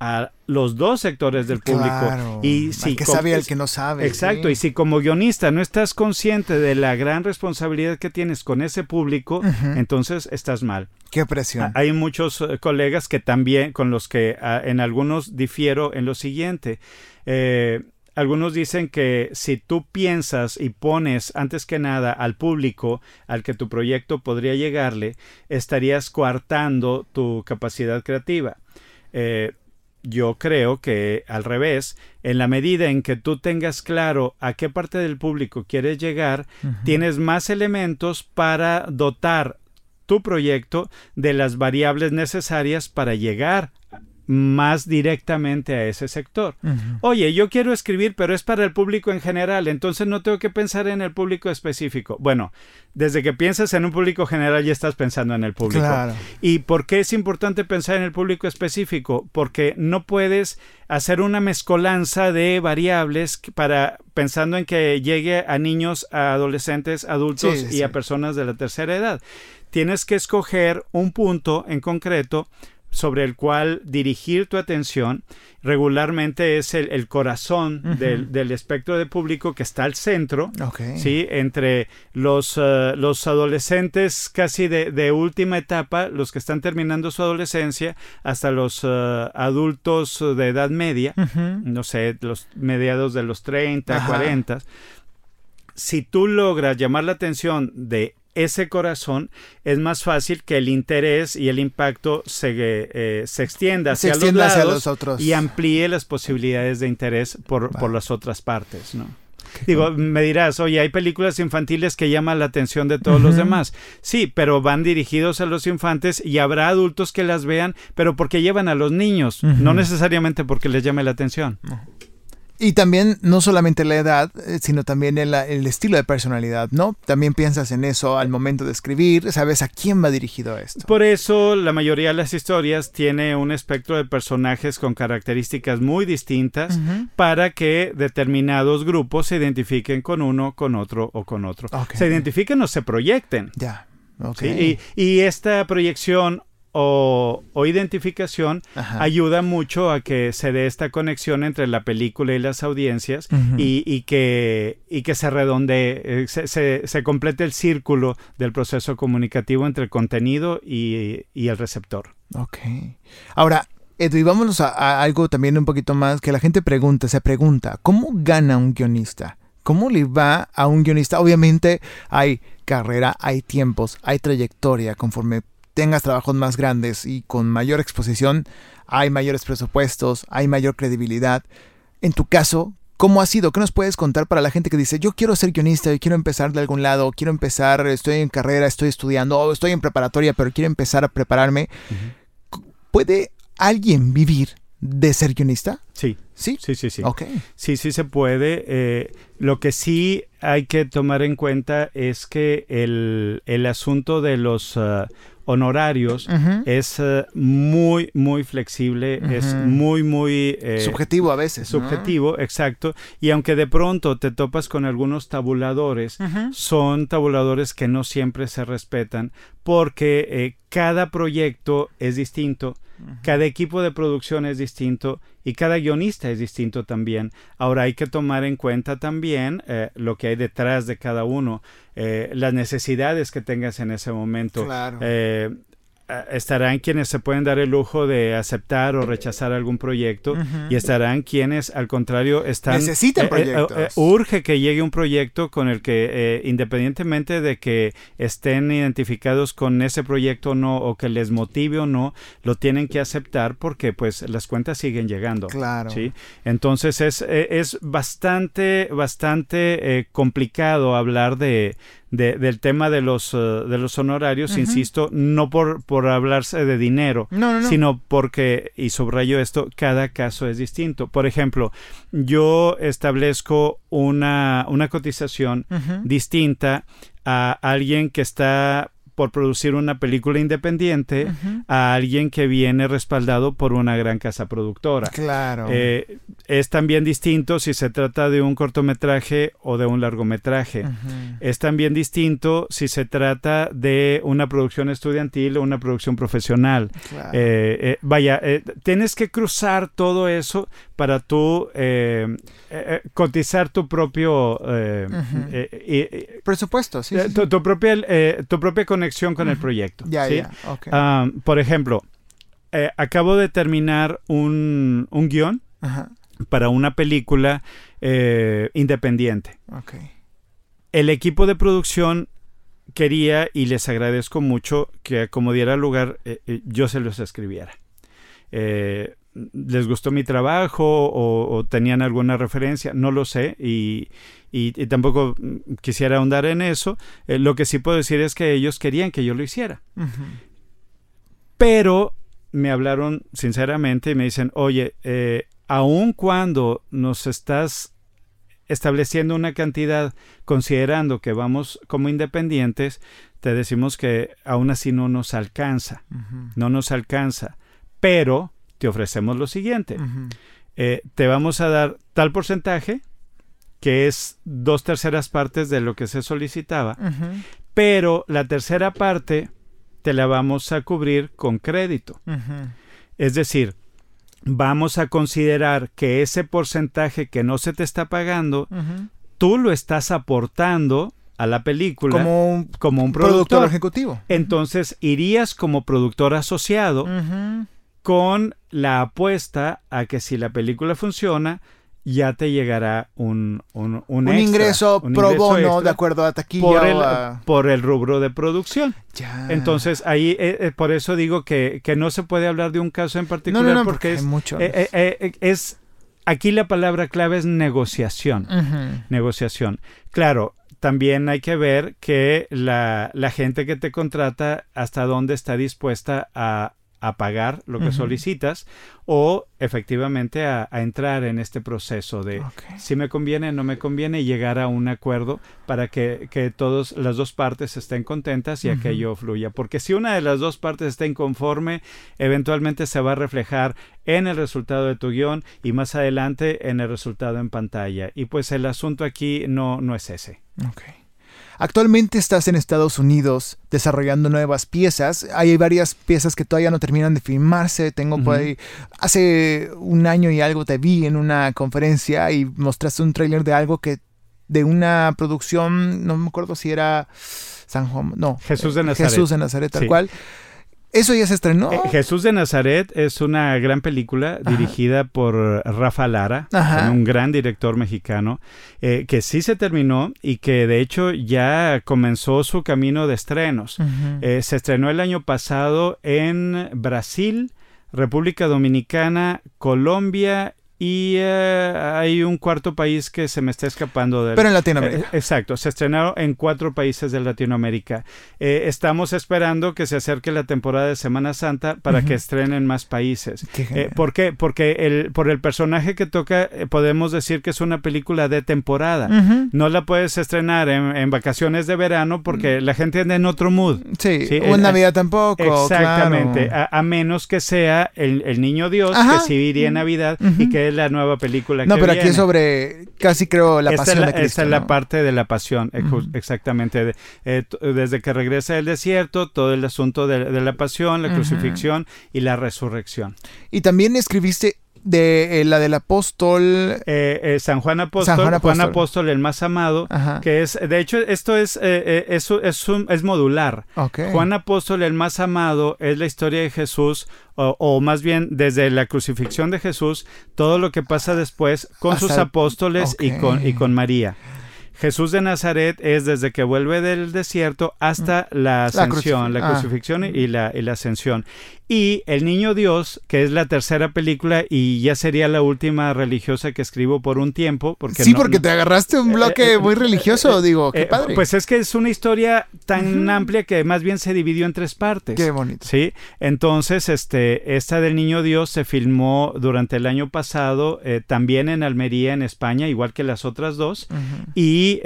a los dos sectores del público claro, y si el que sabe y el que no sabe exacto sí. y si como guionista no estás consciente de la gran responsabilidad que tienes con ese público uh -huh. entonces estás mal qué presión hay muchos uh, colegas que también con los que en algunos difiero en lo siguiente eh, algunos dicen que si tú piensas y pones antes que nada al público al que tu proyecto podría llegarle, estarías coartando tu capacidad creativa. Eh, yo creo que al revés, en la medida en que tú tengas claro a qué parte del público quieres llegar, uh -huh. tienes más elementos para dotar tu proyecto de las variables necesarias para llegar más directamente a ese sector. Uh -huh. Oye, yo quiero escribir, pero es para el público en general, entonces no tengo que pensar en el público específico. Bueno, desde que piensas en un público general ya estás pensando en el público. Claro. ¿Y por qué es importante pensar en el público específico? Porque no puedes hacer una mezcolanza de variables para pensando en que llegue a niños, a adolescentes, adultos sí, y sí. a personas de la tercera edad. Tienes que escoger un punto en concreto sobre el cual dirigir tu atención regularmente es el, el corazón uh -huh. del, del, espectro de público que está al centro, okay. ¿sí? entre los, uh, los adolescentes casi de, de, última etapa, los que están terminando su adolescencia, hasta los uh, adultos de edad media, -huh. no sé, los mediados de los 30, Ajá. 40. Si tú logras llamar la atención de ese corazón, es más fácil que el interés y el impacto se, eh, se extienda hacia, se los lados hacia los otros. y amplíe las posibilidades de interés por, vale. por las otras partes, ¿no? Digo, me dirás, oye, hay películas infantiles que llaman la atención de todos uh -huh. los demás. Sí, pero van dirigidos a los infantes y habrá adultos que las vean, pero porque llevan a los niños, uh -huh. no necesariamente porque les llame la atención. Uh -huh. Y también no solamente la edad, eh, sino también el, el, estilo de personalidad, ¿no? También piensas en eso al momento de escribir, sabes a quién va dirigido esto. Por eso la mayoría de las historias tiene un espectro de personajes con características muy distintas uh -huh. para que determinados grupos se identifiquen con uno, con otro o con otro. Okay. Se identifiquen o se proyecten. Ya. Okay. ¿sí? Y, y esta proyección o, o identificación Ajá. ayuda mucho a que se dé esta conexión entre la película y las audiencias y, y que, y que se redondee, eh, se, se- se complete el círculo del proceso comunicativo entre el contenido y, y el receptor. Ok. Ahora, Edu, y vámonos a, a algo también un poquito más que la gente pregunta, se pregunta, ¿cómo gana un guionista? ¿Cómo le va a un guionista? Obviamente hay carrera, hay tiempos, hay trayectoria. Conforme tengas trabajos más grandes y con mayor exposición, hay mayores presupuestos, hay mayor credibilidad. En tu caso, ¿cómo ha sido? ¿Qué nos puedes contar para la gente que dice, yo quiero ser guionista, yo quiero empezar de algún lado, quiero empezar, estoy en carrera, estoy estudiando, o estoy en preparatoria, pero quiero empezar a prepararme? ¿Puede alguien vivir de ser guionista? Sí, Sí. sí, sí, sí. Sí, sí se puede. Eh, lo que sí hay que tomar en cuenta es que el, el asunto de los ah, honorarios Ujú. es muy, muy flexible, es Ujú. muy, muy... eh, Subjetivo a veces. ¿no? subjetivo, exacto. Y aunque de pronto te topas con algunos tabuladores, son tabuladores que no siempre se respetan porque eh, cada proyecto es distinto, cada equipo de producción es distinto y cada guionista es distinto también. Ahora hay que tomar en cuenta también eh, lo que hay detrás de cada uno, eh, las necesidades que tengas en ese momento. Claro. Estarán quienes se pueden dar el lujo de aceptar o rechazar algún proyecto y estarán quienes al contrario están Necesitan eh, eh, proyectos. eh, urge que llegue un proyecto con el que independientemente de que estén identificados con ese proyecto o no o que les motive o no lo tienen que aceptar porque pues las cuentas siguen llegando Claro. ¿sí? Entonces es, es bastante, bastante complicado hablar de, de- del tema de los, eh, de los honorarios, insisto, no por, por hablarse de dinero, No, no, no. sino porque, y subrayo esto, cada caso es distinto. Por ejemplo, yo establezco una, una cotización distinta a alguien que está por producir una película independiente a alguien que viene respaldado por una gran casa productora. Claro. Eh, es también distinto si se trata de un cortometraje o de un largometraje. Es también distinto si se trata de una producción estudiantil o una producción profesional. Claro. Eh, eh, vaya, tienes que cruzar todo eso para tú cotizar tu propio Presupuesto, sí. tu, tu propia tu propia conexión con el proyecto. Ya, ¿sí? ya. Ok. Por ejemplo, eh, acabo de terminar un, un guion Ajá. para una película eh, independiente. El equipo de producción quería, y les agradezco mucho, que como diera lugar, eh, yo se los escribiera. Les gustó mi trabajo o, o tenían alguna referencia, no lo sé, y, y- y tampoco quisiera ahondar en eso. Eh, lo que sí puedo decir es que ellos querían que yo lo hiciera. Pero me hablaron sinceramente y me dicen, oye, eh, aun cuando nos estás estableciendo una cantidad considerando que vamos como independientes, te decimos que aún así no nos alcanza, no nos alcanza, pero te ofrecemos lo siguiente, eh, te vamos a dar tal porcentaje, que es dos terceras partes de lo que se solicitaba, pero la tercera parte te la vamos a cubrir con crédito. Es decir, vamos a considerar que ese porcentaje que no se te está pagando, tú lo estás aportando a la película como, Como un un productor, productor. ejecutivo. Entonces irías como productor asociado. Con la apuesta a que si la película funciona, ya te llegará un, un, un Un extra, ingreso un pro ingreso bono de acuerdo a taquilla por el, a- por el rubro de producción. Ya. Entonces ahí, eh, eh, por eso digo que, que no se puede hablar de un caso en no, particular no, no, porque porque es, hay muchos. eh, es, aquí la palabra clave es negociación, negociación. Claro, también hay que ver que la, la gente que te contrata hasta dónde está dispuesta a, a pagar lo que solicitas o efectivamente a, a entrar en este proceso de si me conviene, no me conviene llegar a un acuerdo para que, que todos, las dos partes estén contentas y aquello fluya. Porque si una de las dos partes está inconforme, eventualmente se va a reflejar en el resultado de tu guion y más adelante en el resultado en pantalla. Y pues el asunto aquí no, no es ese. Actualmente estás en Estados Unidos desarrollando nuevas piezas. Hay varias piezas que todavía no terminan de filmarse. Tengo por ahí. Hace un año y algo te vi en una conferencia y mostraste un tráiler de algo que. de una producción. No me acuerdo si era. San Juan. No. Jesús de Nazaret. Jesús de Nazaret, tal cual. Eso ya se estrenó. Eh, Jesús de Nazaret es una gran película dirigida por Rafa Lara, un gran director mexicano, eh, que sí se terminó y que de hecho ya comenzó su camino de estrenos. Eh, se estrenó el año pasado en Brasil, República Dominicana, Colombia y eh, hay un cuarto país que se me está escapando de... Pero en Latinoamérica. Eh, exacto, se estrenaron en cuatro países de Latinoamérica. Eh, estamos esperando que se acerque la temporada de Semana Santa para que estrenen más países. ¿Por qué? Porque el, por el personaje que toca podemos decir que es una película de temporada. No la puedes estrenar en, vacaciones de verano porque la gente anda en otro mood. Sí, o en Navidad tampoco. Exactamente, a, menos que sea el, Niño Dios, que sí iría en Navidad y que la nueva película no, pero aquí es sobre, casi creo, la pasión de Cristo. Esta es la parte de la pasión, exactamente. Eh, desde que regresa el desierto, todo el asunto de, la pasión, la crucifixión y la resurrección. Y también escribiste de eh, la del apóstol eh, San Juan Apóstol, Juan Apóstol. el más amado, que es, de hecho, esto es, es, es, modular. Juan Apóstol el más amado es la historia de Jesús o, más bien desde la crucifixión de Jesús, todo lo que pasa después con sus apóstoles y, con, y con María. Jesús de Nazaret es desde que vuelve del desierto hasta la ascensión, la, crucifixión ah. y, la, y la ascensión y El Niño Dios, que es la tercera película y ya sería la última religiosa que escribo por un tiempo. Porque sí, porque te agarraste un bloque eh, eh, muy religioso, eh, digo, qué padre. Pues es que es una historia tan amplia que más bien se dividió en tres partes. Qué bonito. Sí, entonces este, esta del Niño Dios se filmó durante el año pasado también en Almería, en España, igual que las otras dos, y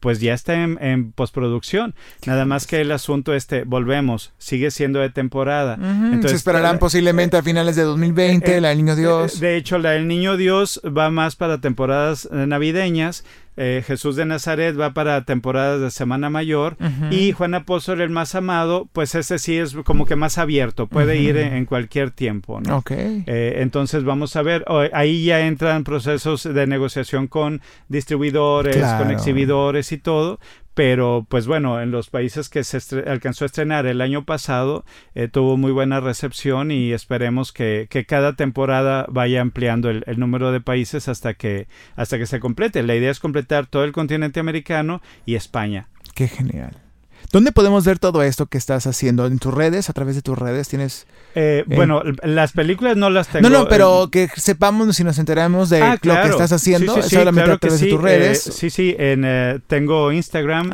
pues ya está en, en postproducción. Nada más que el asunto este, volvemos, sigue siendo de temporada. Se esperarán eh, posiblemente a finales de 2020, eh, la del Niño Dios. Eh, de hecho, la del Niño Dios va más para temporadas navideñas. Jesús de Nazaret va para temporadas de Semana Mayor y Juan Apóstol el más amado, pues ese sí es como que más abierto, puede ir en, cualquier tiempo. ¿no? entonces vamos a ver, ahí ya entran procesos de negociación con distribuidores, con exhibidores y todo, pero pues bueno, en los países que se alcanzó a estrenar el año pasado eh, tuvo muy buena recepción y esperemos que, cada temporada vaya ampliando el, número de países hasta que, hasta que se complete. La idea es completar todo el continente americano y España. Qué genial. ¿Dónde podemos ver todo esto que estás haciendo? ¿En tus redes? ¿A través de tus redes? ¿Tienes...? Eh, bueno, las películas no las tengo. No, no, pero que sepamos si nos enteramos de ah, lo que estás haciendo solamente a través de tus redes. Eh, sí, sí, en, eh, tengo Instagram,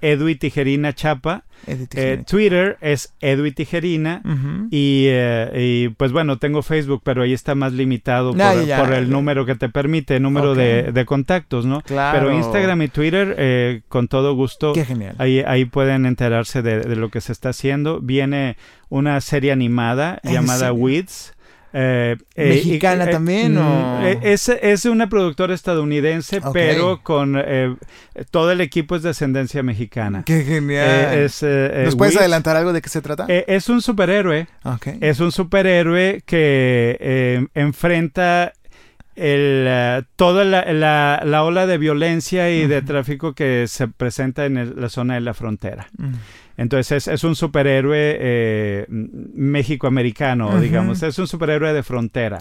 es Tijerina Chapa. Eh, Twitter es Edu Tijerina. Eh, y, pues bueno, tengo Facebook, pero ahí está más limitado por, el número que te permite, número de, contactos, ¿no? Pero Instagram y Twitter, eh, con todo gusto, Ahí, ahí pueden enterarse de, lo que se está haciendo. Viene una serie animada llamada Weeds eh, eh, ¿Mexicana también? O? Mm, es, es, una productora estadounidense, pero con todo el equipo es de ascendencia mexicana. ¡Qué genial! ¿Nos puedes adelantar algo de qué se trata? es un superhéroe. Es un superhéroe que enfrenta el, toda la, la, ola de violencia y de tráfico que se presenta en la zona de la frontera. Entonces es, un superhéroe eh, México-americano, digamos. Es un superhéroe de frontera.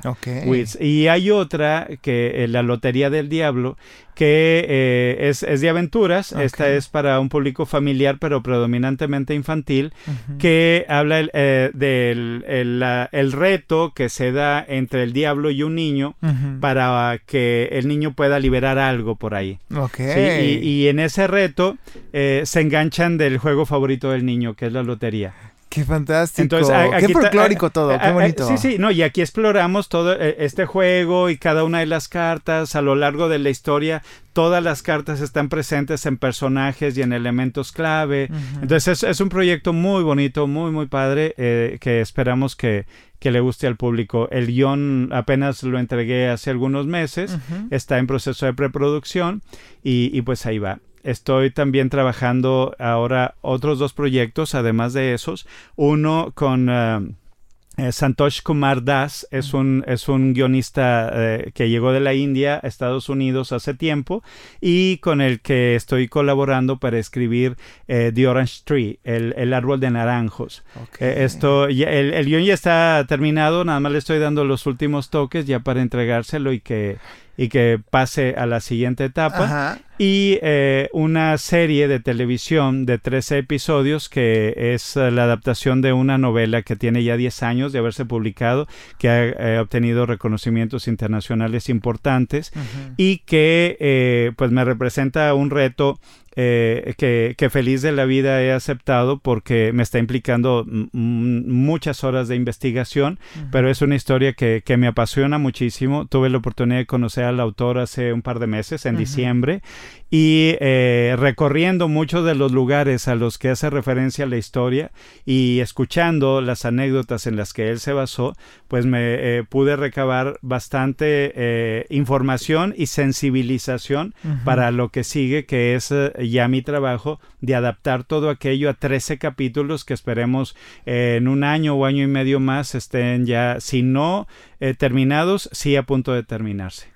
Y hay otra que eh, la Lotería del Diablo, que eh, es, de aventuras. Esta es para un público familiar, pero predominantemente infantil, que habla del el, reto que se da entre el diablo y un niño para que el niño pueda liberar algo por ahí. Y, y, en ese reto se enganchan del juego favorito del niño, que es la lotería. Qué fantástico. qué folclórico todo, qué bonito. Sí, sí, no, y aquí exploramos todo eh, este juego y cada una de las cartas a lo largo de la historia. Todas las cartas están presentes en personajes y en elementos clave. Entonces es, un proyecto muy bonito, muy, muy padre, eh, que esperamos que, que le guste al público. El guion apenas lo entregué hace algunos meses, está en proceso de preproducción y, y pues ahí va. Estoy también trabajando ahora otros dos proyectos, además de esos. Uno con... Uh, eh, Santosh Kumar Das es un, es un guionista eh, que llegó de la India a Estados Unidos hace tiempo y con el que estoy colaborando para escribir eh, The Orange Tree, el, el árbol de naranjos. esto, el, el guion ya está terminado, nada más le estoy dando los últimos toques ya para entregárselo y que y que pase a la siguiente etapa. Y eh, una serie de televisión de 13 episodios que es eh, la adaptación de una novela que tiene ya 10 años de haberse publicado, que ha eh, obtenido reconocimientos internacionales importantes y que pues me representa un reto eh, que, feliz de la vida he aceptado porque me está implicando muchas horas de investigación, pero es una historia que, me apasiona muchísimo. Tuve la oportunidad de conocer al autor hace un par de meses, en diciembre, y eh, recorriendo muchos de los lugares a los que hace referencia la historia y escuchando las anécdotas en las que él se basó, pues me eh, pude recabar bastante eh, información y sensibilización para lo que sigue, que es ya mi trabajo de adaptar todo aquello a 13 capítulos que esperemos en un año o año y medio más estén ya, si no terminados, sí a punto de terminarse.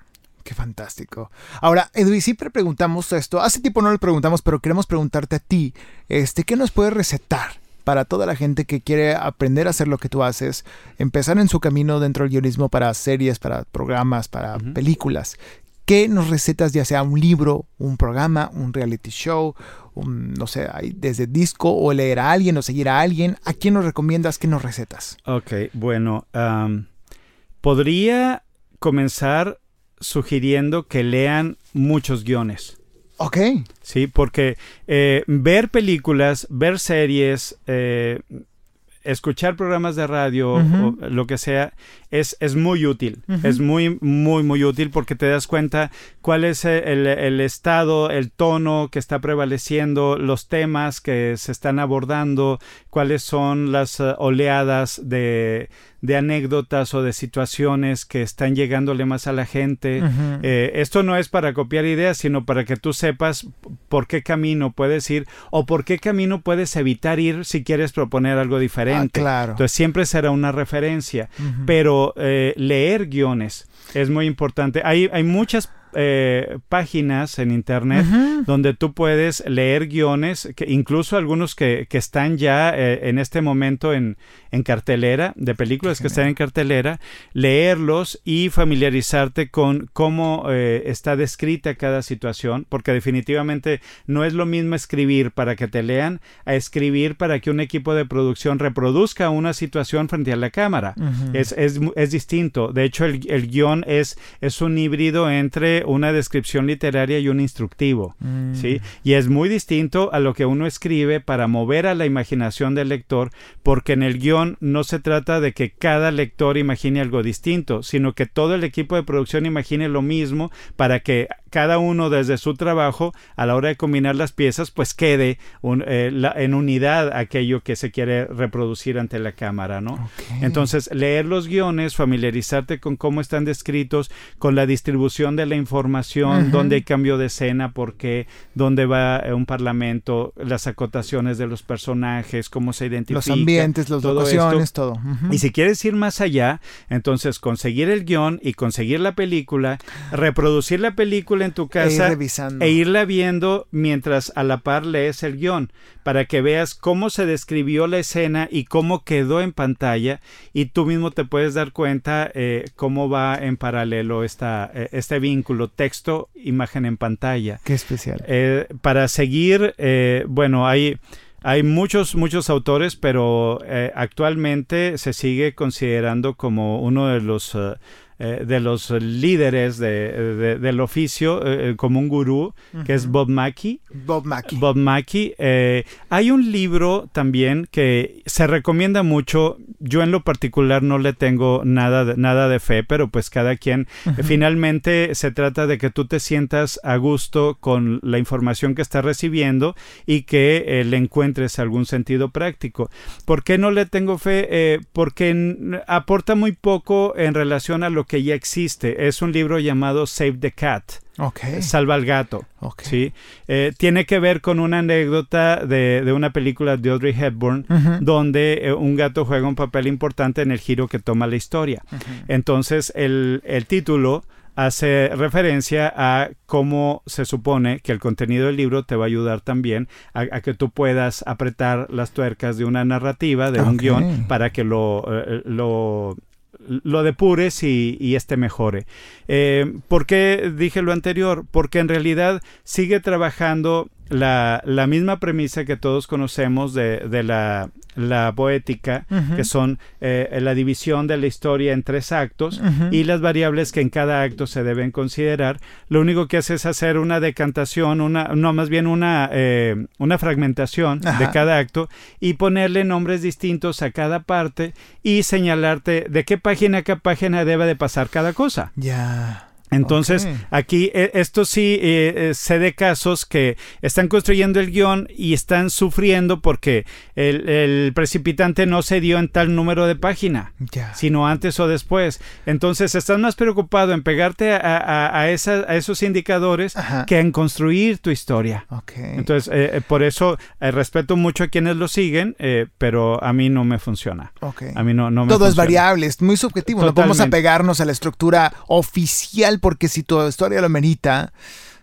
Qué fantástico. Ahora, Edwin, siempre preguntamos esto. Hace tiempo no lo preguntamos, pero queremos preguntarte a ti, este, ¿qué nos puedes recetar para toda la gente que quiere aprender a hacer lo que tú haces, empezar en su camino dentro del guionismo para series, para programas, para películas? ¿Qué nos recetas, ya sea un libro, un programa, un reality show, un, no sé, desde disco o leer a alguien o seguir a alguien? ¿A quién nos recomiendas? ¿Qué nos recetas? Ok, bueno, podría comenzar sugiriendo que lean muchos guiones. Ok. Sí, porque eh, ver películas, ver series, eh, escuchar programas de radio o lo que sea es, es muy útil. Es muy, muy, muy útil porque te das cuenta cuál es el, el, estado, el tono que está prevaleciendo, los temas que se están abordando, cuáles son las uh, oleadas de, de anécdotas o de situaciones que están llegándole más a la gente. Eh, esto no es para copiar ideas, sino para que tú sepas por qué camino puedes ir o por qué camino puedes evitar ir si quieres proponer algo diferente. Ah, claro. Entonces siempre será una referencia. Pero eh, leer guiones es muy importante. Hay, hay muchas eh, páginas en internet donde tú puedes leer guiones, que incluso algunos que, que están ya eh, en este momento en, en cartelera, de películas que están en cartelera, leerlos y familiarizarte con cómo eh, está descrita cada situación, porque definitivamente no es lo mismo escribir para que te lean a escribir para que un equipo de producción reproduzca una situación frente a la cámara. es, es, es, distinto. De hecho, el, el guion es, es un híbrido entre una descripción literaria y un instructivo, mm. ¿sí? Y es muy distinto a lo que uno escribe para mover a la imaginación del lector, porque en el guion no se trata de que cada lector imagine algo distinto, sino que todo el equipo de producción imagine lo mismo para que cada uno desde su trabajo, a la hora de combinar las piezas, pues quede eh, en unidad aquello que se quiere reproducir ante la cámara, ¿no? Entonces, leer los guiones, familiarizarte con cómo están descritos, con la distribución de la información, dónde hay cambio de escena, por qué, dónde va un parlamento, las acotaciones de los personajes, cómo se identifica. Los ambientes, las locaciones, todo. Y si quieres ir más allá, entonces conseguir el guion y conseguir la película, reproducir la película en tu casa e, irla viendo mientras a la par lees el guion para que veas cómo se describió la escena y cómo quedó en pantalla y tú mismo te puedes dar cuenta eh, cómo va en paralelo esta, eh, este vínculo texto imagen en pantalla. Qué especial. Eh, para seguir, bueno, hay hay muchos, muchos autores, pero actualmente se sigue considerando como uno de los eh, de los líderes de, del oficio eh, como un gurú, que es Bob Mackie. Bob Mackie. Bob Mackie. Eh, hay un libro también que se recomienda mucho. Yo en lo particular no le tengo nada de, nada de fe, pero pues cada quien. finalmente se trata de que tú te sientas a gusto con la información que estás recibiendo y que le encuentres algún sentido práctico. ¿Por qué no le tengo fe? porque aporta muy poco en relación a lo que ya existe. Es un libro llamado Save the Cat. Ok. Salva al gato. Ok. ¿sí? Eh, tiene que ver con una anécdota de, de una película de Audrey Hepburn donde eh, un gato juega un papel importante en el giro que toma la historia. Entonces el, el título hace referencia a cómo se supone que el contenido del libro te va a ayudar también a, a que tú puedas apretar las tuercas de una narrativa, de un guion, para que lo, eh, lo, lo depures y, y este mejore. Eh, ¿Por qué dije lo anterior? Porque en realidad sigue trabajando la, la misma premisa que todos conocemos de, de la, la poética, que son eh, la división de la historia en tres actos y las variables que en cada acto se deben considerar. Lo único que hace es hacer una decantación, una, no, más bien una, eh, una fragmentación Ajá. de cada acto y ponerle nombres distintos a cada parte y señalarte de qué página a qué página debe de pasar cada cosa. Ya. Entonces, aquí eh, esto sí eh, eh, sé de casos que están construyendo el guion y están sufriendo porque el, el precipitante no se dio en tal número de página, sino antes o después. Entonces, estás más preocupado en pegarte a, a- a esa- a esos indicadores Ajá. que en construir tu historia. Ok. Entonces, eh, eh, por eso respeto mucho a quienes lo siguen, eh, pero a mí no me funciona. A mí no, no me Todo es variable, es muy subjetivo. No podemos Totalmente. apegarnos a la estructura oficial porque si tu historia lo merita,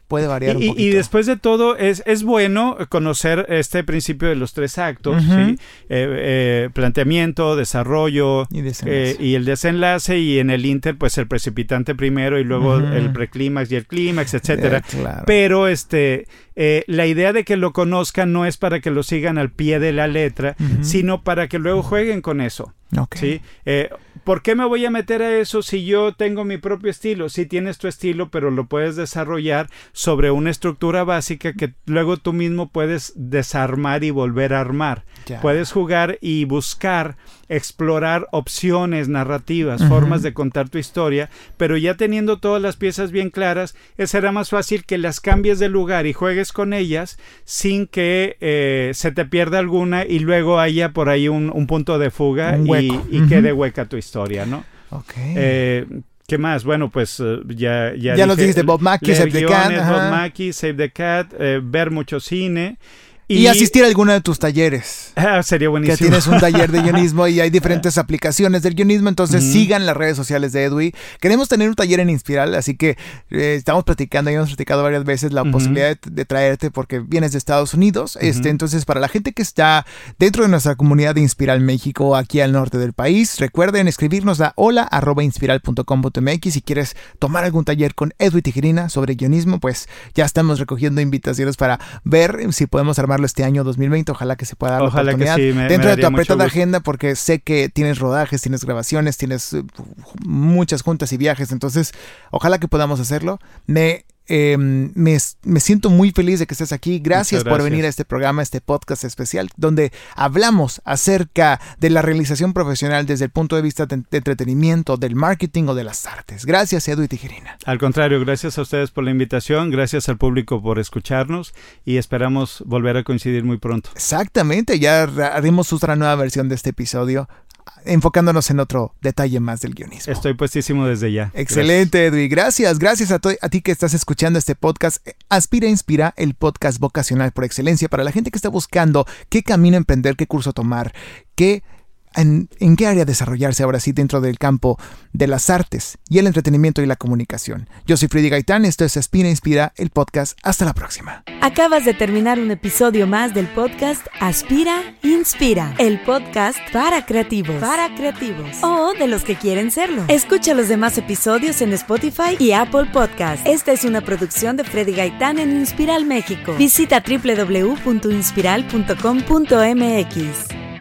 puede variar un Y, y poquito. después de todo, es, es bueno conocer este principio de los tres actos. ¿sí? Eh, eh, planteamiento, desarrollo Y eh, y el desenlace, y en el Inter, pues el precipitante primero, y luego el preclímax y el clímax, etcétera. Eh, claro. Pero este, eh, la idea de que lo conozcan no es para que lo sigan al pie de la letra, sino para que luego jueguen con eso. Ok. ¿sí? Eh, ¿Por qué me voy a meter a eso si yo tengo mi propio estilo? Sí tienes tu estilo, pero lo puedes desarrollar sobre una estructura básica que luego tú mismo puedes desarmar y volver a armar. Ya. Puedes jugar y buscar, explorar opciones narrativas, formas de contar tu historia, pero ya teniendo todas las piezas bien claras, eh, será más fácil que las cambies de lugar y juegues con ellas sin que eh, se te pierda alguna y luego haya por ahí un, un punto de fuga Un y, quede hueca tu historia, ¿no? Ok. Eh, ¿Qué más? Bueno, pues eh, ya, ya, Ya nos dije, dijiste Bob Mackie, leer Save the Cat. Bob Mackie, Save the Cat, eh, ver mucho cine. Y, asistir a alguno de tus talleres. Ah, sería Que buenísimo. tienes un taller de guionismo y hay diferentes aplicaciones del guionismo, entonces sigan las redes sociales de Edwi. Queremos tener un taller en Inspiral, así que eh, estamos platicando, ya hemos platicado varias veces la posibilidad de, de traerte porque vienes de Estados Unidos. Este, entonces, para la gente que está dentro de nuestra comunidad de Inspiral México, aquí al norte del país, recuerden escribirnos a hola arroba inspiral.com.mx si quieres tomar algún taller con Edwi Tijerina sobre guionismo, pues ya estamos recogiendo invitaciones para ver si podemos armarlo este año 2020. Ojalá que se pueda dar la Ojalá que oportunidad sí, me- me dentro de tu apretada agenda porque sé que tienes rodajes, tienes grabaciones, tienes eh, muchas juntas y viajes, entonces ojalá que podamos hacerlo. Me eh, me, me siento muy feliz de que estés aquí. Gracias, por venir a este programa, este podcast especial, donde hablamos acerca de la realización profesional desde el punto de vista de, de entretenimiento, del marketing o de las artes. Gracias, Edu y Tijerina. Al contrario, gracias a ustedes por la invitación, gracias al público por escucharnos y esperamos volver a coincidir muy pronto. Exactamente, ya haremos otra nueva versión de este episodio, enfocándonos en otro detalle más del guionismo. Estoy puestísimo desde ya. Excelente, Edwin. Gracias, gracias a, a ti que estás escuchando este podcast. Aspira Inspira, el podcast vocacional por excelencia para la gente que está buscando qué camino emprender, qué curso tomar, qué en, qué área desarrollarse ahora sí dentro del campo de las artes y el entretenimiento y la comunicación. Yo soy Freddy Gaitán, esto es Aspira Inspira, el podcast. Hasta la próxima. Acabas de terminar un episodio más del podcast Aspira, Inspira, el podcast para creativos, para creativos o de los que quieren serlo. Escucha los demás episodios en Spotify y Apple Podcast. Esta es una producción de Freddy Gaitán en Inspiral México. Visita www.inspiral.com.mx.